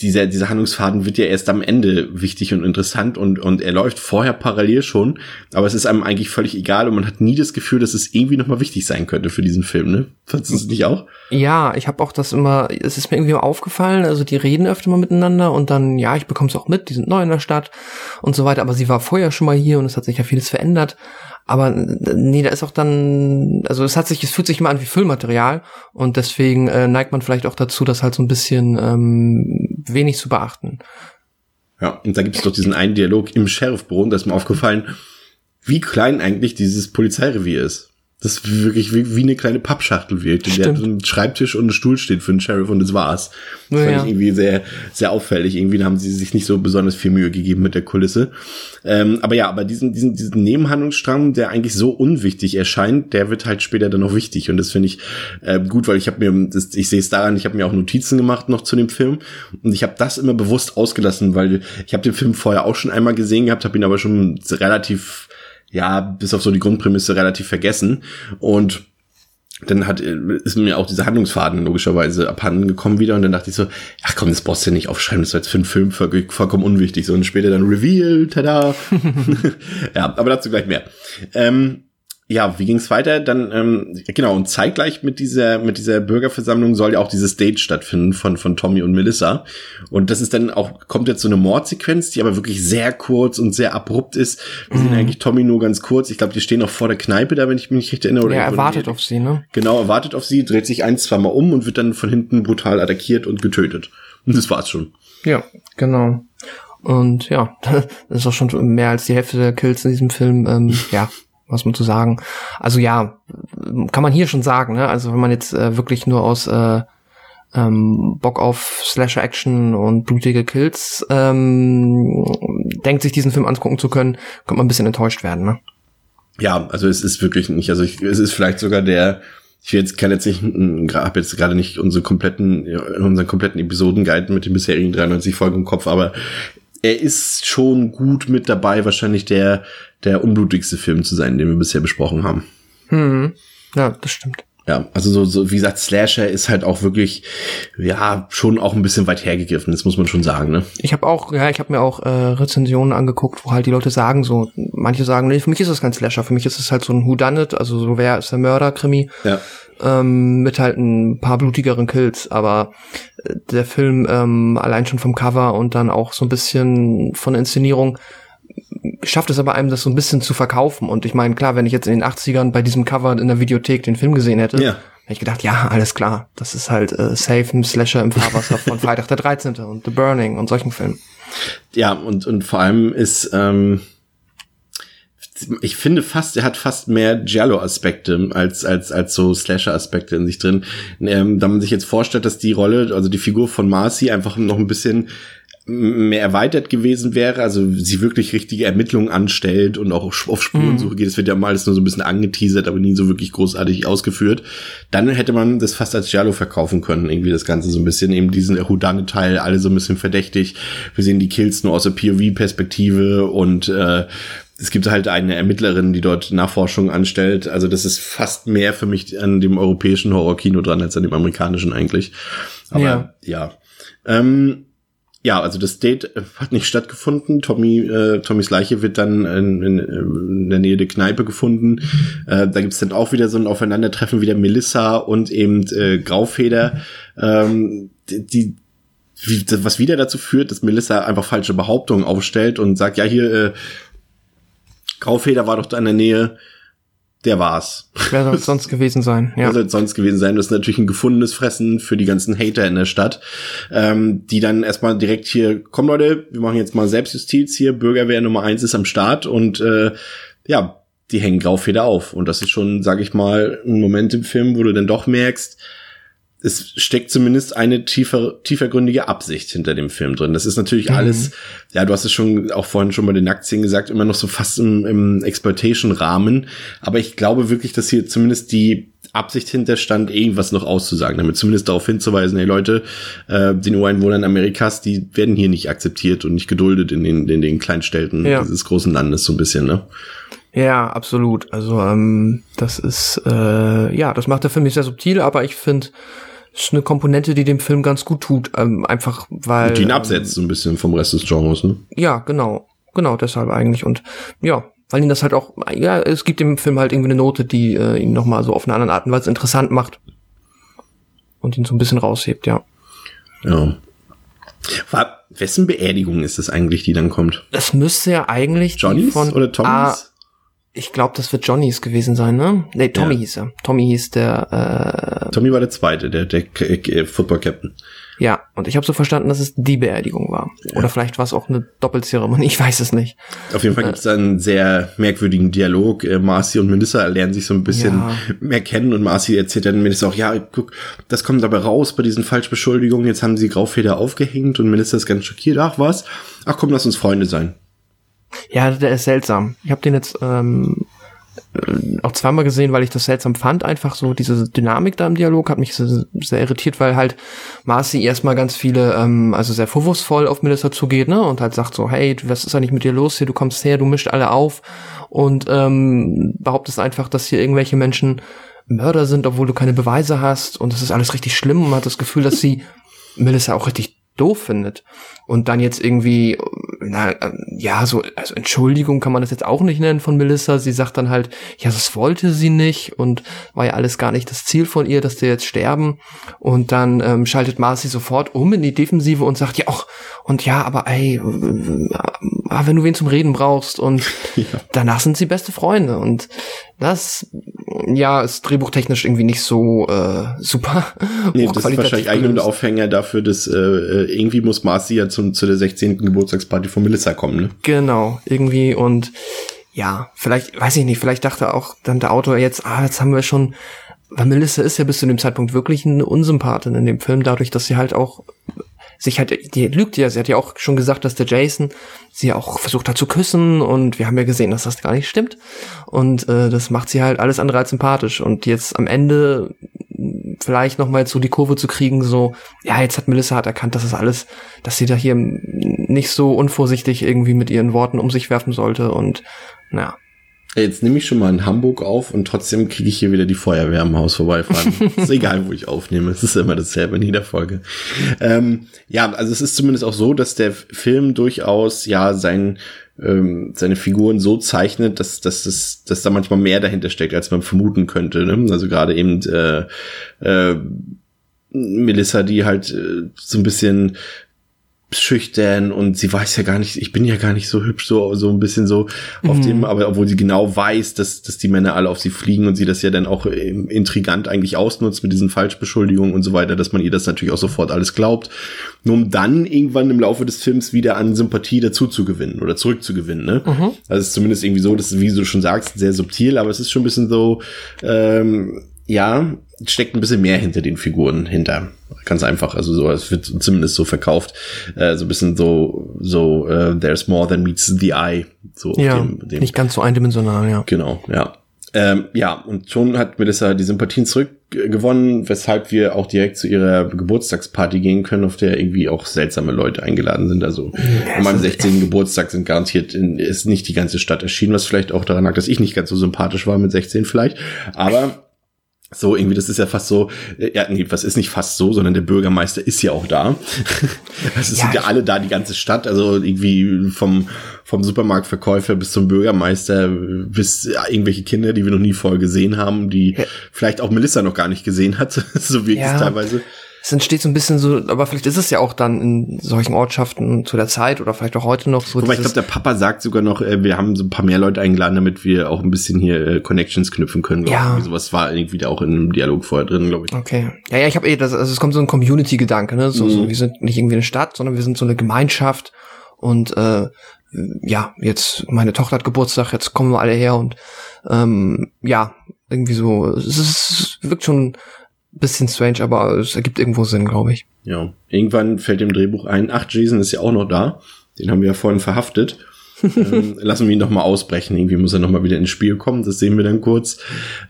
Dieser, dieser Handlungsfaden wird ja erst am Ende wichtig und interessant und, und er läuft vorher parallel schon, aber es ist einem eigentlich völlig egal und man hat nie das Gefühl, dass es irgendwie nochmal wichtig sein könnte für diesen Film, ne? Fandest du es nicht auch? Ja, ich habe auch das immer, es ist mir irgendwie aufgefallen, also die reden öfter mal miteinander und dann, ja, ich bekomme es auch mit, die sind neu in der Stadt und so weiter, aber sie war vorher schon mal hier und es hat sich ja vieles verändert. Aber nee, da ist auch dann, also es hat sich, es fühlt sich immer an wie Füllmaterial und deswegen äh, neigt man vielleicht auch dazu, das halt so ein bisschen ähm, wenig zu beachten. Ja, und da gibt es doch diesen einen Dialog im Sheriffbüro und da ist mir aufgefallen, wie klein eigentlich dieses Polizeirevier ist. Das wirklich wie, wie eine kleine Pappschachtel wirkt. Der hat Stimmt. so einen Schreibtisch und einen Stuhl steht für den Sheriff und das war's. Das Ja, fand ja. ich irgendwie sehr, sehr auffällig. Irgendwie haben sie sich nicht so besonders viel Mühe gegeben mit der Kulisse. Ähm, aber ja, aber diesen, diesen, diesen Nebenhandlungsstrang, der eigentlich so unwichtig erscheint, der wird halt später dann noch wichtig. Und das finde ich äh, gut, weil ich habe mir, das, ich sehe es daran, ich habe mir auch Notizen gemacht noch zu dem Film. Und ich habe das immer bewusst ausgelassen, weil ich habe den Film vorher auch schon einmal gesehen gehabt, habe ihn aber schon relativ ja, bis auf so die Grundprämisse relativ vergessen. Und dann hat, ist mir auch dieser Handlungsfaden logischerweise abhanden gekommen wieder und dann dachte ich so, ach komm, das brauchst du ja nicht aufschreiben, das war jetzt für einen Film voll, vollkommen unwichtig. So und später dann Reveal, tada. [laughs] ja, aber dazu gleich mehr. Ähm, ja, wie ging's weiter? Dann ähm, genau und zeitgleich mit dieser mit dieser Bürgerversammlung soll ja auch diese Stage stattfinden von von Tommy und Melissa und das ist dann auch kommt jetzt so eine Mordsequenz, die aber wirklich sehr kurz und sehr abrupt ist. Wir sehen eigentlich Tommy nur ganz kurz. Ich glaube, die stehen auch vor der Kneipe da, wenn ich mich nicht recht erinnere. Oder Ja, er wartet auf sie, ne? Genau, er wartet auf sie, dreht sich ein, zwei Mal um und wird dann von hinten brutal attackiert und getötet. Und das war's schon. Ja, genau. Und ja, [laughs] das ist auch schon mehr als die Hälfte der Kills in diesem Film. Ähm, ja, [laughs] was man zu sagen. Also ja, kann man hier schon sagen, ne? Also wenn man jetzt äh, wirklich nur aus äh, ähm, Bock auf Slasher-Action und blutige Kills ähm, denkt, sich diesen Film angucken zu können, könnte man ein bisschen enttäuscht werden, ne? Ja, also es ist wirklich nicht, also ich, es ist vielleicht sogar der, ich will jetzt kann jetzt nicht, habe jetzt gerade nicht unsere kompletten, unseren kompletten Episoden-Guide mit den bisherigen 93 Folgen im Kopf, aber er ist schon gut mit dabei, wahrscheinlich der, der unblutigste Film zu sein, den wir bisher besprochen haben. Hm. Ja, das stimmt. Ja, also so, so wie gesagt, Slasher ist halt auch wirklich, ja, schon auch ein bisschen weit hergegriffen, das muss man schon sagen, ne? Ich habe auch, ja, ich habe mir auch äh, Rezensionen angeguckt, wo halt die Leute sagen so, manche sagen, nee, für mich ist das kein Slasher, für mich ist es halt so ein Whodunit, also so wer ist der Mörder-Krimi. Ja. Ähm, mit halt ein paar blutigeren Kills, aber äh, der Film ähm, allein schon vom Cover und dann auch so ein bisschen von der Inszenierung schafft es aber einem, das so ein bisschen zu verkaufen. Und ich meine, klar, wenn ich jetzt in den 80ern bei diesem Cover in der Videothek den Film gesehen hätte, Ja. hätte ich gedacht, ja, alles klar, das ist halt äh, Safe ein Slasher im Fahrwasser von Freitag der 13. und The Burning und solchen Filmen. Ja, und, und vor allem ist, ähm, ich finde fast, er hat fast mehr Giallo-Aspekte als, als, als so Slasher-Aspekte in sich drin. Ähm, da man sich jetzt vorstellt, dass die Rolle, also die Figur von Marcy einfach noch ein bisschen mehr erweitert gewesen wäre, also sie wirklich richtige Ermittlungen anstellt und auch auf Spurensuche geht. Es wird ja mal alles nur so ein bisschen angeteasert, aber nie so wirklich großartig ausgeführt. Dann hätte man das fast als Giallo verkaufen können, irgendwie das Ganze so ein bisschen, eben diesen Houdanet-Teil, alle so ein bisschen verdächtig. Wir sehen die Kills nur aus der POV-Perspektive und äh, es gibt halt eine Ermittlerin, die dort Nachforschungen anstellt. Also das ist fast mehr für mich an dem europäischen Horrorkino dran als an dem amerikanischen eigentlich. Aber ja. Ja, ähm, ja also das Date äh, hat nicht stattgefunden. Tommy, äh, Tommys Leiche wird dann in, in, in der Nähe der Kneipe gefunden. Äh, da gibt's dann auch wieder so ein Aufeinandertreffen wieder Melissa und eben äh, Graufeder. Ähm, die, die wie, was wieder dazu führt, dass Melissa einfach falsche Behauptungen aufstellt und sagt, ja, hier, äh, Graufeder war doch da in der Nähe. Der war's. Wer soll es sonst gewesen sein? Wer Ja. soll es sonst gewesen sein? Das ist natürlich ein gefundenes Fressen für die ganzen Hater in der Stadt, ähm, die dann erstmal direkt hier, komm Leute, wir machen jetzt mal Selbstjustiz hier, Bürgerwehr Nummer eins ist am Start und äh, ja, die hängen Graufeder auf. Und das ist schon, sag ich mal, ein Moment im Film, wo du dann doch merkst, es steckt zumindest eine tiefer, tiefergründige Absicht hinter dem Film drin. Das ist natürlich alles, ja, du hast es schon auch vorhin schon bei den Nacktszenen gesagt, immer noch so fast im, im Exploitation-Rahmen. Aber ich glaube wirklich, dass hier zumindest die Absicht hinterstand, irgendwas noch auszusagen, damit zumindest darauf hinzuweisen, hey Leute, äh, die Ureinwohner Amerikas, die werden hier nicht akzeptiert und nicht geduldet in den, in den Kleinstädten Ja. dieses großen Landes so ein bisschen, ne? Ja, absolut. Also ähm, das ist äh, ja, das macht der Film nicht sehr subtil, aber ich finde, ist eine Komponente, die dem Film ganz gut tut, ähm, einfach weil Und die ihn ähm, absetzt so ein bisschen vom Rest des Genres, ne? Ja, genau, genau deshalb eigentlich und ja, weil ihn das halt auch, ja, es gibt dem Film halt irgendwie eine Note, die äh, ihn noch mal so auf eine andere Art und Weise interessant macht und ihn so ein bisschen raushebt, ja. Ja. War, wessen Beerdigung ist es eigentlich, die dann kommt? Das müsste ja eigentlich die Johnnys von oder Tommys? Ich glaube, das wird Johnnys gewesen sein, ne? Nee, Tommy Ja. hieß er. Tommy hieß der, Tommy war der Zweite, der, der K- äh, Football-Captain. äh, ja. Und ich habe so verstanden, dass es die Beerdigung war. Oder vielleicht war es auch eine Doppelzeremonie, [laughs] ich weiß es nicht. Auf jeden Fall gibt es da einen sehr merkwürdigen Dialog. Äh, Marcy und Melissa lernen sich so ein bisschen Ja. mehr kennen und Marcy erzählt dann Melissa auch, ja, guck, das kommt dabei raus bei diesen Falschbeschuldigungen. Jetzt haben sie Graufeder aufgehängt und Melissa ist ganz schockiert. Ach was? Ach komm, lass uns Freunde sein. Ja, der ist seltsam. Ich habe den jetzt ähm, äh, auch zweimal gesehen, weil ich das seltsam fand. Einfach so diese Dynamik da im Dialog hat mich sehr, sehr irritiert, weil halt Marcy erstmal ganz viele, ähm, also sehr vorwurfsvoll auf Melissa zugeht, ne? Und halt sagt so, hey, was ist eigentlich mit dir los hier? Du kommst her, du mischt alle auf und ähm, behauptest einfach, dass hier irgendwelche Menschen Mörder sind, obwohl du keine Beweise hast und das ist alles richtig schlimm und man hat das Gefühl, dass sie [laughs] Melissa auch richtig doof findet und dann jetzt irgendwie na äh, ja so also Entschuldigung kann man das jetzt auch nicht nennen von Melissa. Sie sagt dann halt ja das wollte sie nicht und war ja alles gar nicht das Ziel von ihr dass die jetzt sterben. Und dann ähm, schaltet Marcy sofort um in die Defensive und sagt ja auch und ja aber ey wenn du wen zum Reden brauchst und [laughs] danach sind sie beste Freunde. Und das ja ist drehbuchtechnisch irgendwie nicht so äh, super Nee, das ist wahrscheinlich eigentlich nur der. Aufhänger dafür, dass äh, äh, irgendwie muss Marcy ja zum, zu der 16. Geburtstagsparty von Melissa kommen, ne? Genau, irgendwie und ja, vielleicht, weiß ich nicht, vielleicht dachte auch dann der Autor jetzt, ah, jetzt haben wir schon, weil Melissa ist ja bis zu dem Zeitpunkt wirklich eine Unsympathin in dem Film, dadurch, dass sie halt auch sich halt, die lügt ja, sie hat ja auch schon gesagt, dass der Jason sie auch versucht hat zu küssen und wir haben ja gesehen, dass das gar nicht stimmt. Und äh, das macht sie halt alles andere als sympathisch. Und jetzt am Ende vielleicht noch mal so die Kurve zu kriegen, so, ja, jetzt hat Melissa hat erkannt, dass das alles, dass sie da hier nicht so unvorsichtig irgendwie mit ihren Worten um sich werfen sollte. Und, naja. Jetzt nehme ich schon mal in Hamburg auf und trotzdem kriege ich hier wieder die Feuerwehr am Haus vorbeifahren. [laughs] ist egal, wo ich aufnehme. Es ist immer dasselbe in jeder Folge. Ähm, ja, also es ist zumindest auch so, dass der Film durchaus ja sein ähm, seine Figuren so zeichnet, dass, dass, dass, dass da manchmal mehr dahinter steckt, als man vermuten könnte. Ne? Also gerade eben äh, äh, Melissa, die halt äh, so ein bisschen schüchtern und sie weiß ja gar nicht, ich bin ja gar nicht so hübsch, so, so ein bisschen so auf mhm. dem, aber obwohl sie genau weiß, dass, dass die Männer alle auf sie fliegen und sie das ja dann auch ähm, intrigant eigentlich ausnutzt mit diesen Falschbeschuldigungen und so weiter, dass man ihr das natürlich auch sofort alles glaubt, nur um dann irgendwann im Laufe des Films wieder an Sympathie dazu zu gewinnen oder zurückzugewinnen, ne? Mhm. Also es ist zumindest irgendwie so, das ist, wie du schon sagst, sehr subtil, aber es ist schon ein bisschen so, ähm, ja, steckt ein bisschen mehr hinter den Figuren hinter. Ganz einfach, also so, es wird zumindest so verkauft, äh, so ein bisschen so, so, uh, there's more than meets the eye. So ja, dem, dem, nicht ganz so eindimensional, ja. Genau, ja. Ähm, ja, und schon hat Melissa die Sympathien zurückgewonnen, weshalb wir auch direkt zu ihrer Geburtstagsparty gehen können, auf der irgendwie auch seltsame Leute eingeladen sind. Also ja, an meinem 16. Geburtstag sind garantiert in, ist nicht die ganze Stadt erschienen, was vielleicht auch daran lag, dass ich nicht ganz so sympathisch war mit 16 vielleicht. Aber so, irgendwie, das ist ja fast so, äh, ja, nee, was ist nicht fast so, sondern der Bürgermeister ist ja auch da. [laughs] Also es ja, sind ja alle da, die ganze Stadt, also irgendwie vom, vom Supermarktverkäufer bis zum Bürgermeister, bis ja, irgendwelche Kinder, die wir noch nie vorher gesehen haben, die ja. vielleicht auch Melissa noch gar nicht gesehen hat, [laughs] so wie ja. es teilweise es entsteht so ein bisschen so, aber vielleicht ist es ja auch dann in solchen Ortschaften zu der Zeit oder vielleicht auch heute noch so. Guck mal, ich glaube, der Papa sagt sogar noch, äh, wir haben so ein paar mehr Leute eingeladen, damit wir auch ein bisschen hier äh, Connections knüpfen können. Ja. Ich. Sowas war irgendwie da auch in einem Dialog vorher drin, glaube ich. Okay. Ja, ja, ich habe eh, das, also es kommt so ein Community-Gedanke, ne? So, mhm. so, wir sind nicht irgendwie eine Stadt, sondern wir sind so eine Gemeinschaft und äh, ja, jetzt meine Tochter hat Geburtstag, jetzt kommen wir alle her und ähm, ja, irgendwie so, es, ist, es wirkt schon bisschen strange, aber es ergibt irgendwo Sinn, glaube ich. Ja, irgendwann fällt dem Drehbuch ein, ach, Jason ist ja auch noch da. Den haben wir ja vorhin verhaftet. [laughs] ähm, lassen wir ihn doch mal ausbrechen. Irgendwie muss er noch mal wieder ins Spiel kommen. Das sehen wir dann kurz.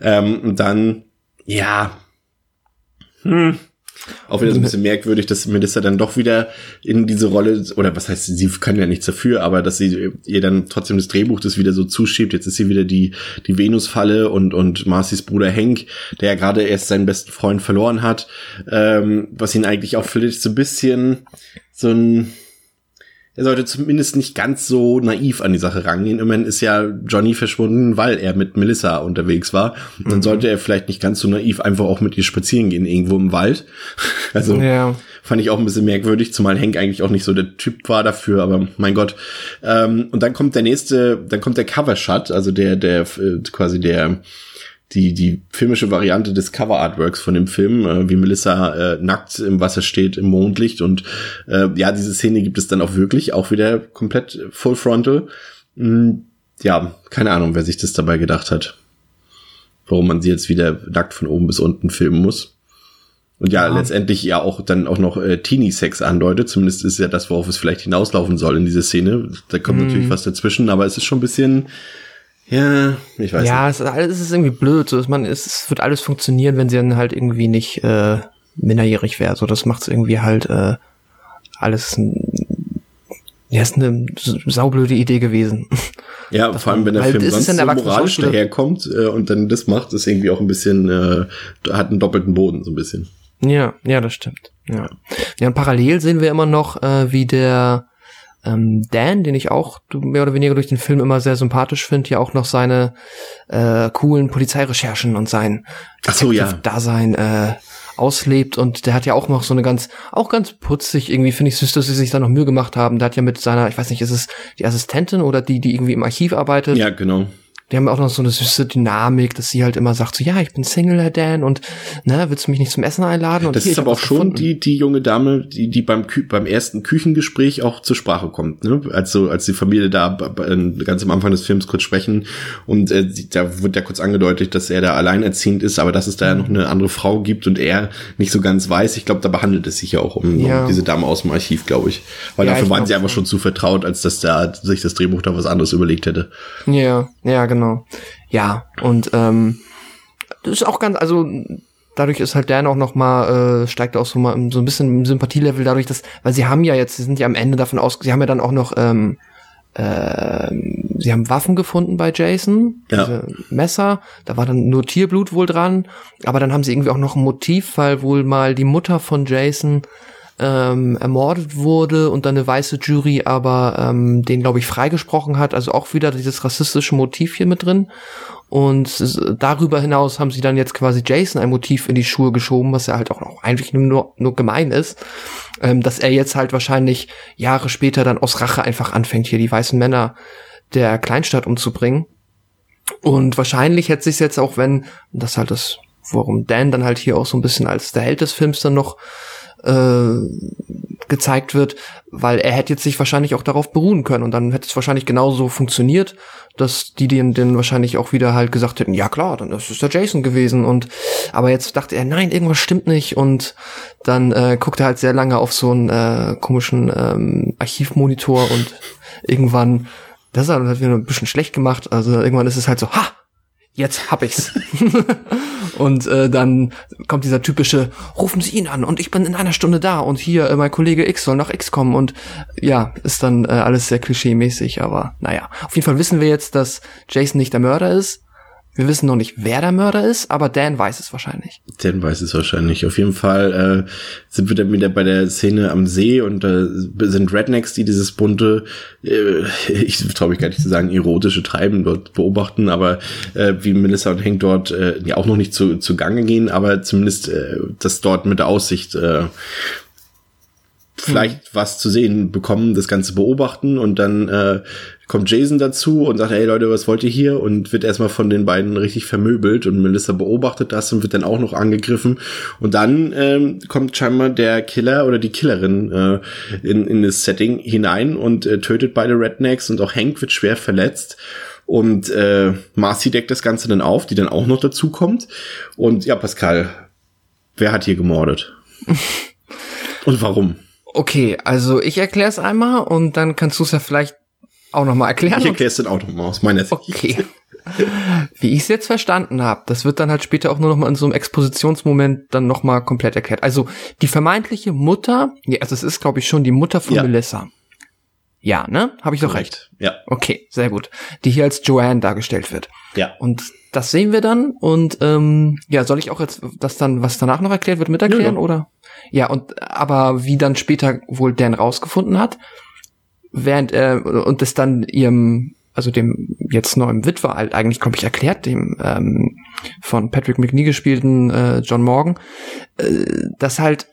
Ähm, und dann, ja, hm, auch wieder so ein bisschen merkwürdig, dass Melissa dann doch wieder in diese Rolle, oder was heißt, sie kann ja nichts dafür, aber dass sie ihr dann trotzdem das Drehbuch das wieder so zuschiebt. Jetzt ist sie wieder die, die Venus-Falle und, und Marcys Bruder Hank, der ja gerade erst seinen besten Freund verloren hat, ähm, was ihn eigentlich auch vielleicht so ein bisschen so ein, er sollte zumindest nicht ganz so naiv an die Sache rangehen. Immerhin ist ja Johnny verschwunden, weil er mit Melissa unterwegs war. Und dann mhm. sollte er vielleicht nicht ganz so naiv einfach auch mit ihr spazieren gehen, irgendwo im Wald. [laughs] Also ja. fand ich auch ein bisschen merkwürdig, zumal Hank eigentlich auch nicht so der Typ war dafür, aber mein Gott. Ähm, und dann kommt der nächste, dann kommt der Cover-Shot, also der, der äh, quasi der die, die filmische Variante des Cover-Artworks von dem Film, äh, wie Melissa äh, nackt im Wasser steht im Mondlicht. Und äh, ja, diese Szene gibt es dann auch wirklich, auch wieder komplett full frontal. Hm, ja, keine Ahnung, wer sich das dabei gedacht hat. Warum man sie jetzt wieder nackt von oben bis unten filmen muss. Und ja, ja. letztendlich ja auch dann auch noch äh, Teenie-Sex andeutet. Zumindest ist ja das, worauf es vielleicht hinauslaufen soll in dieser Szene. Da kommt mm. natürlich was dazwischen, aber es ist schon ein bisschen ja, ich weiß ja, nicht. Ja, es, ist irgendwie blöd. So, man, es wird alles funktionieren, wenn sie dann halt irgendwie nicht äh, minderjährig wäre. So, das macht es irgendwie halt äh, alles. Ja, ist eine saublöde Idee gewesen. Ja, [laughs] vor allem, wenn der Film sonst so moralisch daherkommt äh, und dann das macht, ist irgendwie auch ein bisschen, äh, hat einen doppelten Boden, so ein bisschen. Ja, ja, das stimmt. Ja. Ja, und parallel sehen wir immer noch, äh, wie der ähm, Dan, den ich auch mehr oder weniger durch den Film immer sehr sympathisch finde, ja auch noch seine äh, coolen Polizeirecherchen und sein so, ja. Dasein äh, auslebt und der hat ja auch noch so eine ganz, auch ganz putzig, irgendwie finde ich süß, dass sie sich da noch Mühe gemacht haben. Der hat ja mit seiner, ich weiß nicht, ist es die Assistentin oder die, die irgendwie im Archiv arbeitet? Ja, genau. Die haben auch noch so eine süße Dynamik, dass sie halt immer sagt, so ja, ich bin Single, Herr Dan, und ne, willst du mich nicht zum Essen einladen? Und das hier, ist aber auch schon gefunden. die, die junge Dame, die, die beim, Kü beim ersten Küchengespräch auch zur Sprache kommt, ne? Als so, als die Familie da ganz am Anfang des Films kurz sprechen und äh, da wird ja kurz angedeutet, dass er da alleinerziehend ist, aber dass es da ja noch eine andere Frau gibt und er nicht so ganz weiß. Ich glaube, da behandelt es sich ja auch um, Ja. um diese Dame aus dem Archiv, glaube ich. Weil Ja, dafür ich waren sie einfach schon. schon zu vertraut, als dass da sich das Drehbuch da was anderes überlegt hätte. Ja, ja, genau. Ja, und ähm, das ist auch ganz, also dadurch ist halt Dan auch noch mal, äh, steigt auch so mal so ein bisschen im Sympathielevel dadurch, dass, weil sie haben ja jetzt, sie sind ja am Ende davon aus, sie haben ja dann auch noch, ähm, ähm, sie haben Waffen gefunden bei Jason, Ja. diese Messer, da war dann nur Tierblut wohl dran, aber dann haben sie irgendwie auch noch ein Motiv, weil wohl mal die Mutter von Jason ähm, ermordet wurde und dann eine weiße Jury aber ähm, den, glaube ich, freigesprochen hat. Also auch wieder dieses rassistische Motiv hier mit drin. Und darüber hinaus haben sie dann jetzt quasi Jason ein Motiv in die Schuhe geschoben, was ja halt auch noch eigentlich nur, nur gemein ist, ähm, dass er jetzt halt wahrscheinlich Jahre später dann aus Rache einfach anfängt, hier die weißen Männer der Kleinstadt umzubringen. Und wahrscheinlich hätte sich jetzt auch, wenn, das halt das, worum Dan dann halt hier auch so ein bisschen als der Held des Films dann noch äh, gezeigt wird, weil er hätte jetzt sich wahrscheinlich auch darauf beruhen können und dann hätte es wahrscheinlich genauso funktioniert, dass die den, den wahrscheinlich auch wieder halt gesagt hätten, ja klar, dann ist es der Jason gewesen und aber jetzt dachte er, nein, irgendwas stimmt nicht und dann äh, guckt er halt sehr lange auf so einen äh, komischen ähm, Archivmonitor und irgendwann, das hat er halt ein bisschen schlecht gemacht, also irgendwann ist es halt so, ha, jetzt hab ich's. [laughs] und äh, dann kommt dieser typische, rufen Sie ihn an und ich bin in einer Stunde da und hier, äh, mein Kollege X soll nach X kommen und ja, ist dann äh, alles sehr klischee-mäßig, aber naja. Auf jeden Fall wissen wir jetzt, dass Jason nicht der Mörder ist. Wir wissen noch nicht, wer der Mörder ist, aber Dan weiß es wahrscheinlich. Dan weiß es wahrscheinlich. Auf jeden Fall äh, sind wir dann wieder bei der Szene am See und da sind Rednecks, die dieses bunte, äh, [laughs] ich traue mich gar nicht zu sagen, erotische Treiben dort beobachten, aber äh, wie Melissa und Hank dort äh, ja auch noch nicht zu, zu Gange gehen, aber zumindest äh, das dort mit der Aussicht äh, vielleicht was zu sehen bekommen, das Ganze beobachten und dann äh, kommt Jason dazu und sagt, hey Leute, was wollt ihr hier? Und wird erstmal von den beiden richtig vermöbelt und Melissa beobachtet das und wird dann auch noch angegriffen. Und dann ähm, kommt scheinbar der Killer oder die Killerin äh, in, in das Setting hinein und äh, tötet beide Rednecks und auch Hank wird schwer verletzt. Und äh, Marcy deckt das Ganze dann auf, die dann auch noch dazu kommt. Und ja, Pascal, wer hat hier gemordet? [laughs] und warum? Okay, also ich erkläre es einmal und dann kannst du es ja vielleicht auch noch mal erklären. Ich erkläre es dann auch noch mal aus meiner Sicht. Okay. [laughs] Wie ich es jetzt verstanden habe, das wird dann halt später auch nur noch mal in so einem Expositionsmoment dann noch mal komplett erklärt. Also die vermeintliche Mutter, ja, also es ist glaube ich schon die Mutter von Ja. Melissa. Ja, ne? Habe ich doch recht. Ja, Okay, sehr gut. Die hier als Joanne dargestellt wird. ja. Und das sehen wir dann. Und ähm, ja, soll ich auch jetzt das dann, was danach noch erklärt wird, mit erklären, Ja, ja. oder? Ja, und aber wie dann später wohl Dan rausgefunden hat, während er und das dann ihrem, also dem jetzt neuen Witwer halt eigentlich, ich, erklärt, dem ähm, von Patrick McNee gespielten äh, John Morgan, äh, dass halt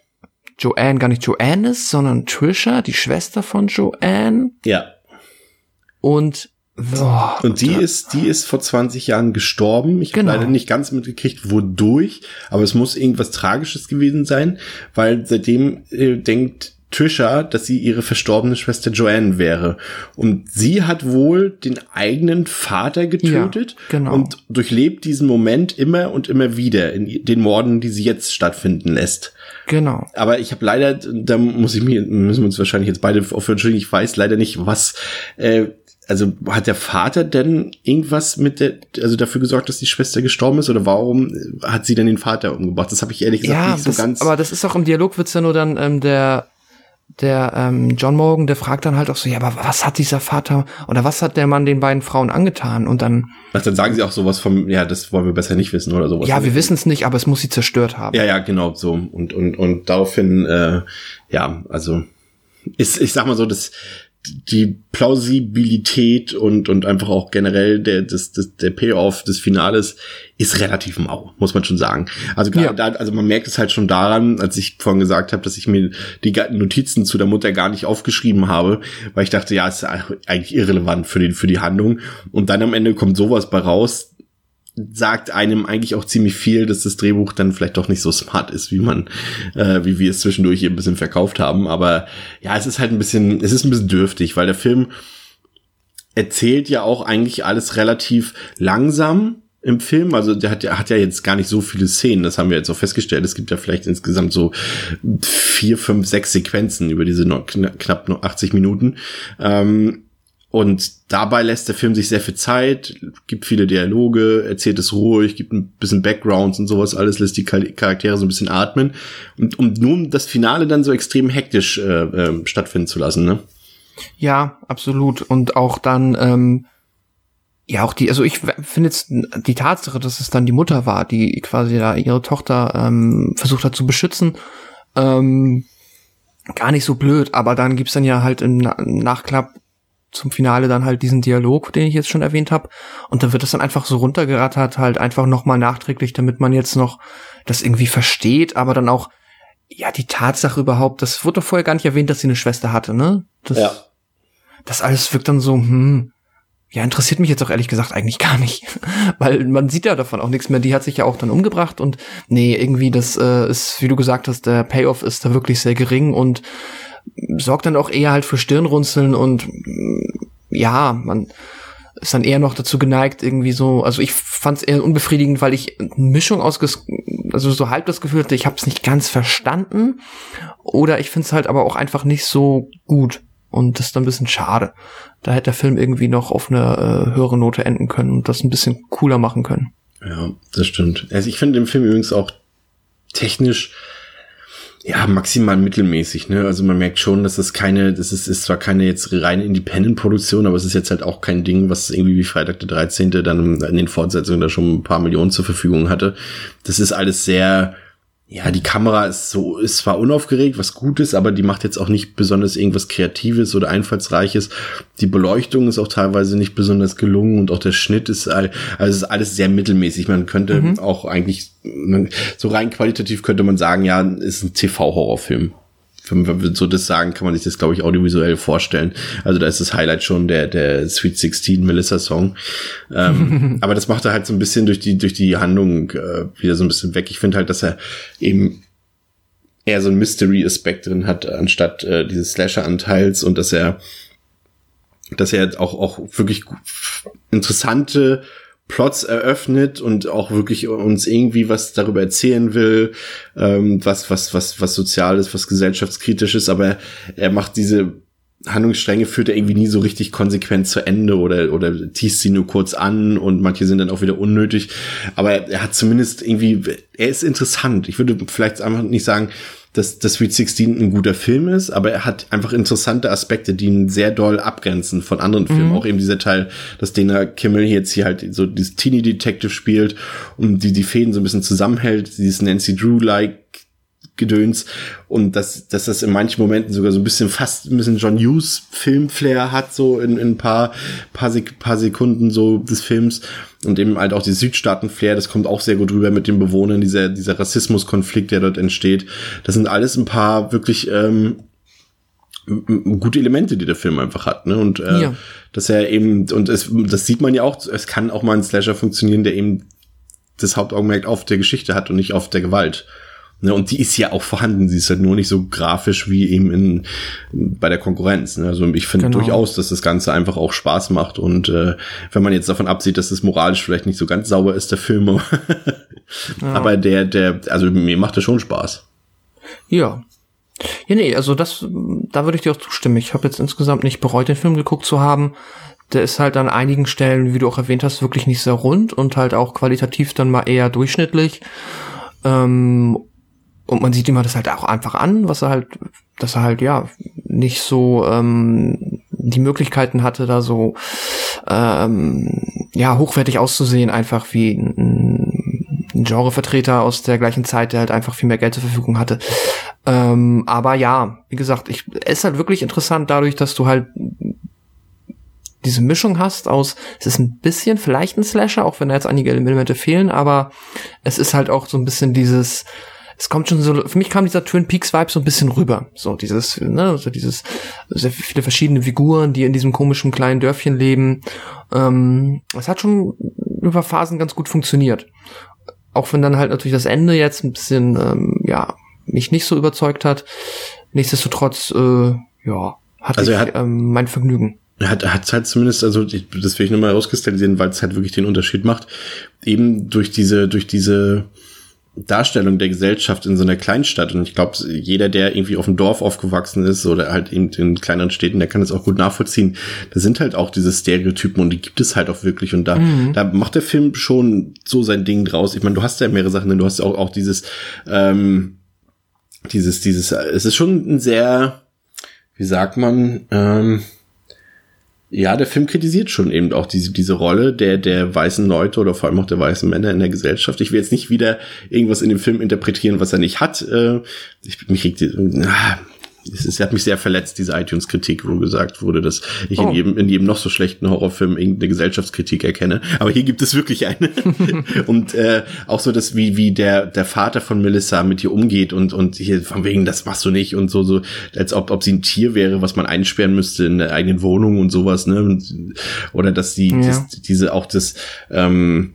Joanne gar nicht Joanne ist, sondern Trisha, die Schwester von Joanne. Ja. Und boah, Und die ist, die ist vor 20 Jahren gestorben. Ich Genau. habe leider nicht ganz mitgekriegt, wodurch, aber es muss irgendwas Tragisches gewesen sein, weil seitdem äh, denkt Trisha, dass sie ihre verstorbene Schwester Joanne wäre. Und sie hat wohl den eigenen Vater getötet Ja, genau. und durchlebt diesen Moment immer und immer wieder in den Morden, die sie jetzt stattfinden lässt. genau. Aber ich habe leider, da muss ich mir, müssen wir uns wahrscheinlich jetzt beide aufhören, ich weiß leider nicht, was, äh, also hat der Vater denn irgendwas mit der, also dafür gesorgt, dass die Schwester gestorben ist oder warum hat sie denn den Vater umgebracht? Das habe ich ehrlich gesagt Ja, nicht so das, ganz. aber das ist auch im Dialog wird's ja nur dann ähm, der der ähm, John Morgan, der fragt dann halt auch so, ja, aber was hat dieser Vater oder was hat der Mann den beiden Frauen angetan? Und dann, Ach, dann sagen sie auch sowas vom, ja, das wollen wir besser nicht wissen oder sowas. ja, wir wissen es nicht, aber es muss sie zerstört haben. Ja, ja, genau so und und und daraufhin, äh, ja, also ist, ich sag mal so, das die Plausibilität und, und einfach auch generell der, des, des, der Payoff des Finales ist relativ mau, muss man schon sagen. Also gerade ja. da, also man merkt es halt schon daran, als ich vorhin gesagt habe, dass ich mir die Notizen zu der Mutter gar nicht aufgeschrieben habe, weil ich dachte, ja, ist eigentlich irrelevant für die, für die Handlung. Und dann am Ende kommt sowas bei raus, sagt einem eigentlich auch ziemlich viel, dass das Drehbuch dann vielleicht doch nicht so smart ist, wie man, äh, wie wir es zwischendurch ein bisschen verkauft haben. Aber ja, es ist halt ein bisschen, es ist ein bisschen dürftig, weil der Film erzählt ja auch eigentlich alles relativ langsam im Film. Also der hat ja, hat ja jetzt gar nicht so viele Szenen. Das haben wir jetzt auch festgestellt. Es gibt ja vielleicht insgesamt so vier, fünf, sechs Sequenzen über diese knapp noch 80 Minuten. Ähm, und dabei lässt der Film sich sehr viel Zeit, gibt viele Dialoge, erzählt es ruhig, gibt ein bisschen Backgrounds und sowas alles, lässt die Charaktere so ein bisschen atmen. Und um nun das Finale dann so extrem hektisch äh, äh, stattfinden zu lassen, ne? Ja, absolut. Und auch dann, ähm, ja, auch die, also ich finde jetzt die Tatsache, dass es dann die Mutter war, die quasi da ihre Tochter ähm, versucht hat zu beschützen, ähm, gar nicht so blöd, aber dann gibt's dann ja halt im Nachklapp zum Finale dann halt diesen Dialog, den ich jetzt schon erwähnt habe. Und da wird das dann einfach so runtergerattert, halt einfach nochmal nachträglich, damit man jetzt noch das irgendwie versteht, aber dann auch, ja, die Tatsache überhaupt, das wurde doch vorher gar nicht erwähnt, dass sie eine Schwester hatte, ne? Das, ja. Das alles wirkt dann so, hm, ja, interessiert mich jetzt auch ehrlich gesagt eigentlich gar nicht. [laughs] Weil man sieht ja davon auch nichts mehr. Die hat sich ja auch dann umgebracht und nee, irgendwie, das äh, ist, wie du gesagt hast, der Payoff ist da wirklich sehr gering und sorgt dann auch eher halt für Stirnrunzeln und ja, man ist dann eher noch dazu geneigt, irgendwie so, also ich fand es eher unbefriedigend, weil ich eine Mischung aus, also so halb das Gefühl hatte, ich habe es nicht ganz verstanden oder ich finde es halt aber auch einfach nicht so gut und das ist dann ein bisschen schade. Da hätte der Film irgendwie noch auf eine äh, höhere Note enden können und das ein bisschen cooler machen können. Ja, das stimmt. Also ich finde den Film übrigens auch technisch ja, maximal mittelmäßig, ne? Also man merkt schon, dass das keine, das ist, ist zwar keine jetzt reine Independent-Produktion, aber es ist jetzt halt auch kein Ding, was irgendwie wie Freitag der 13. dann in den Fortsetzungen da schon ein paar Millionen zur Verfügung hatte. Das ist alles sehr, ja, die Kamera ist so, ist zwar unaufgeregt, was gut ist, aber die macht jetzt auch nicht besonders irgendwas Kreatives oder Einfallsreiches. Die Beleuchtung ist auch teilweise nicht besonders gelungen und auch der Schnitt ist, also ist alles sehr mittelmäßig. Man könnte mhm. auch eigentlich, so rein qualitativ könnte man sagen, ja, ist ein TV-Horrorfilm wenn wir so das sagen, kann man sich das, glaube ich, audiovisuell vorstellen. Also da ist das Highlight schon der, der Sweet 16 Melissa Song. Ähm, [laughs] aber das macht er halt so ein bisschen durch die, durch die Handlung äh, wieder so ein bisschen weg. Ich finde halt, dass er eben eher so ein Mystery-Aspekt drin hat, anstatt äh, dieses Slasher-Anteils und dass er, dass er auch, auch wirklich interessante Plots eröffnet und auch wirklich uns irgendwie was darüber erzählen will, ähm, was, was, was, was Soziales, was gesellschaftskritisches, aber er macht diese Handlungsstränge führt er irgendwie nie so richtig konsequent zu Ende oder, oder teast sie nur kurz an und manche sind dann auch wieder unnötig. Aber er hat zumindest irgendwie, er ist interessant. Ich würde vielleicht einfach nicht sagen, dass, dass Sweet 16 ein guter Film ist, aber er hat einfach interessante Aspekte, die ihn sehr doll abgrenzen von anderen Filmen. Mhm. Auch eben dieser Teil, dass Dana Kimmel jetzt hier halt so dieses Teenie Detective spielt und die die Fäden so ein bisschen zusammenhält, dieses Nancy Drew-like Gedöns und dass, dass das in manchen Momenten sogar so ein bisschen fast ein bisschen John Hughes Filmflair hat, so in, in ein paar, paar, Sek paar Sekunden so des Films und eben halt auch die Südstaaten-Flair, das kommt auch sehr gut rüber mit den Bewohnern, dieser, dieser Rassismuskonflikt, der dort entsteht. Das sind alles ein paar wirklich ähm, gute Elemente, die der Film einfach hat, ne? Und äh, ja. dass er eben, und es, das sieht man ja auch, es kann auch mal ein Slasher funktionieren, der eben das Hauptaugenmerk auf der Geschichte hat und nicht auf der Gewalt. Ne, und die ist ja auch vorhanden. Sie ist halt nur nicht so grafisch wie eben in, bei der Konkurrenz. Ne? Also ich finde genau. durchaus, dass das Ganze einfach auch Spaß macht. Und äh, wenn man jetzt davon absieht, dass es moralisch vielleicht nicht so ganz sauber ist, der Film, [laughs] ja. aber der, der, also mir macht das schon Spaß. Ja. Ja, nee, also das, da würde ich dir auch zustimmen. Ich habe jetzt insgesamt nicht bereut, den Film geguckt zu haben. Der ist halt an einigen Stellen, wie du auch erwähnt hast, wirklich nicht sehr rund und halt auch qualitativ dann mal eher durchschnittlich. Ähm, und man sieht ihm das halt auch einfach an, was er halt, dass er halt ja nicht so ähm, die Möglichkeiten hatte, da so ähm, ja hochwertig auszusehen, einfach wie ein, ein Genrevertreter aus der gleichen Zeit, der halt einfach viel mehr Geld zur Verfügung hatte. Ähm, aber ja, wie gesagt, ich, es ist halt wirklich interessant dadurch, dass du halt diese Mischung hast aus, es ist ein bisschen vielleicht ein Slasher, auch wenn da jetzt einige Elemente fehlen, aber es ist halt auch so ein bisschen dieses, es kommt schon so, für mich kam dieser Twin Peaks Vibe so ein bisschen rüber. So dieses, ne, so dieses, sehr viele verschiedene Figuren, die in diesem komischen kleinen Dörfchen leben. Ähm, es hat schon über Phasen ganz gut funktioniert. Auch wenn dann halt natürlich das Ende jetzt ein bisschen, ähm, ja, mich nicht so überzeugt hat. Nichtsdestotrotz, äh, ja, hatte Also ich hat- ähm, mein Vergnügen. Er hat, er hat halt zumindest, also ich- das will ich nochmal rauskristallisieren, weil es halt wirklich den Unterschied macht. Eben durch diese, durch diese Darstellung der Gesellschaft in so einer Kleinstadt. Und ich glaube, jeder, der irgendwie auf dem Dorf aufgewachsen ist oder halt eben in kleineren Städten, der kann das auch gut nachvollziehen. Da sind halt auch diese Stereotypen und die gibt es halt auch wirklich. Und da, da macht der Film schon so sein Ding draus. Ich meine, du hast ja mehrere Sachen, denn du hast ja auch, auch dieses, ähm, dieses, dieses, es ist schon ein sehr, wie sagt man, ähm, ja, der Film kritisiert schon eben auch diese, diese Rolle der, der weißen Leute oder vor allem auch der weißen Männer in der Gesellschaft. Ich will jetzt nicht wieder irgendwas in dem Film interpretieren, was er nicht hat. Äh, Ich, mich regt, ah, es hat mich sehr verletzt, diese iTunes-Kritik, wo gesagt wurde, dass ich in Oh. jedem, in jedem noch so schlechten Horrorfilm irgendeine Gesellschaftskritik erkenne. Aber hier gibt es wirklich eine. [laughs] und äh, auch so, dass wie, wie der, der Vater von Melissa mit ihr umgeht und, und hier von wegen, das machst du nicht und so, so, als ob, ob sie ein Tier wäre, was man einsperren müsste in der eigenen Wohnung und sowas, ne? Oder dass die, Ja. das, diese auch das, ähm,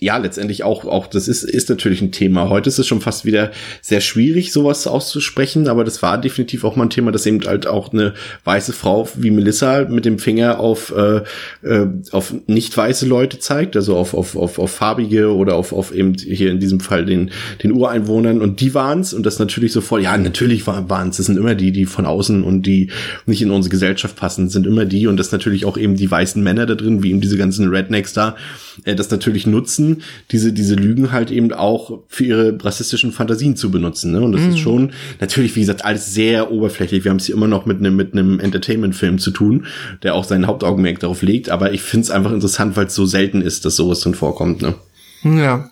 ja, letztendlich auch, auch, das ist, ist natürlich ein Thema. Heute ist es schon fast wieder sehr schwierig, sowas auszusprechen, aber das war definitiv auch mal ein Thema, dass eben halt auch eine weiße Frau wie Melissa mit dem Finger auf, äh, äh, auf nicht weiße Leute zeigt, also auf, auf, auf, auf farbige oder auf, auf eben hier in diesem Fall den, den Ureinwohnern. Und die waren's und das natürlich sofort, ja, natürlich waren's, das sind immer die, die von außen und die nicht in unsere Gesellschaft passen, sind immer die. Und das natürlich auch eben die weißen Männer da drin, wie eben diese ganzen Rednecks da, äh, das natürlich nutzen, diese, diese Lügen halt eben auch für ihre rassistischen Fantasien zu benutzen. Ne? Und das ist schon, natürlich, wie gesagt, alles sehr oberflächlich. Wir haben es hier immer noch mit einem mit einem Entertainment-Film zu tun, der auch sein Hauptaugenmerk darauf legt. Aber ich finde es einfach interessant, weil es so selten ist, dass sowas drin vorkommt. Ne? Ja,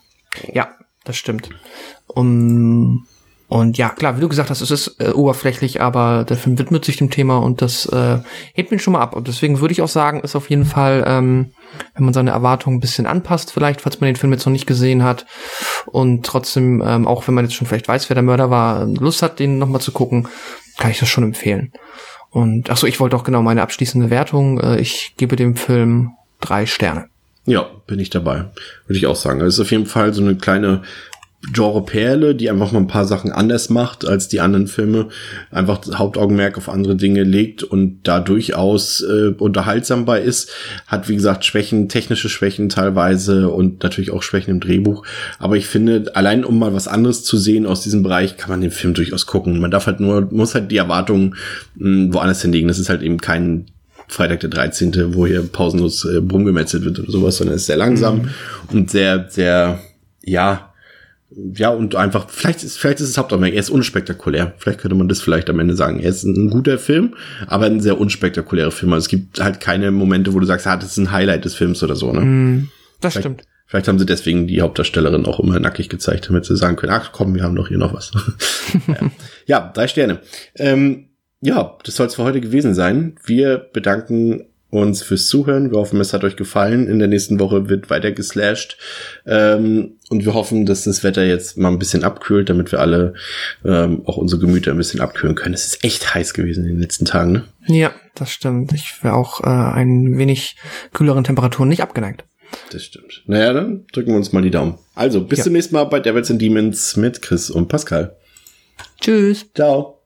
ja, das stimmt. Um, und ja, klar, wie du gesagt hast, es ist äh, oberflächlich, aber der Film widmet sich dem Thema und das äh, hebt mich schon mal ab. Und deswegen würde ich auch sagen, ist auf jeden Fall, ähm, wenn man seine Erwartungen ein bisschen anpasst, vielleicht, falls man den Film jetzt noch nicht gesehen hat und trotzdem, ähm, auch wenn man jetzt schon vielleicht weiß, wer der Mörder war, Lust hat, den nochmal zu gucken, kann ich das schon empfehlen. Und ach so, ich wollte auch genau meine abschließende Wertung. Äh, ich gebe dem Film drei Sterne. Ja, bin ich dabei. Würde ich auch sagen. Es ist auf jeden Fall so eine kleine Genre-Perle, die einfach mal ein paar Sachen anders macht als die anderen Filme. Einfach das Hauptaugenmerk auf andere Dinge legt und da durchaus äh, unterhaltsam bei ist. Hat, wie gesagt, Schwächen, technische Schwächen teilweise und natürlich auch Schwächen im Drehbuch. Aber ich finde, allein um mal was anderes zu sehen aus diesem Bereich, kann man den Film durchaus gucken. Man darf halt nur, muss halt die Erwartungen mh, woanders hinlegen. Das ist halt eben kein Freitag der 13., wo hier pausenlos äh, rumgemetzelt wird oder sowas, sondern es ist sehr langsam und sehr, sehr, ja, ja, und einfach, vielleicht ist, vielleicht ist es Hauptaugenmerk, er ist unspektakulär. Vielleicht könnte man das vielleicht am Ende sagen. Er ist ein guter Film, aber ein sehr unspektakulärer Film. Also es gibt halt keine Momente, wo du sagst, ah, das ist ein Highlight des Films oder so, ne? Mm, das Vielleicht- stimmt. Vielleicht haben sie deswegen die Hauptdarstellerin auch immer nackig gezeigt, damit sie sagen können, ach komm, wir haben doch hier noch was. [laughs] ja. ja, drei Sterne. Ähm, ja, das soll es für heute gewesen sein. Wir bedanken uns fürs Zuhören. Wir hoffen, es hat euch gefallen. In der nächsten Woche wird weiter geslasht. Ähm, und wir hoffen, dass das Wetter jetzt mal ein bisschen abkühlt, damit wir alle ähm, auch unsere Gemüter ein bisschen abkühlen können. Es ist echt heiß gewesen in den letzten Tagen, ne? Ja, das stimmt. Ich wäre auch äh, ein wenig kühleren Temperaturen nicht abgeneigt. Das stimmt. Naja, dann drücken wir uns mal die Daumen. Also, bis Ja. zum nächsten Mal bei Devils and Demons mit Chris und Pascal. Tschüss. Ciao.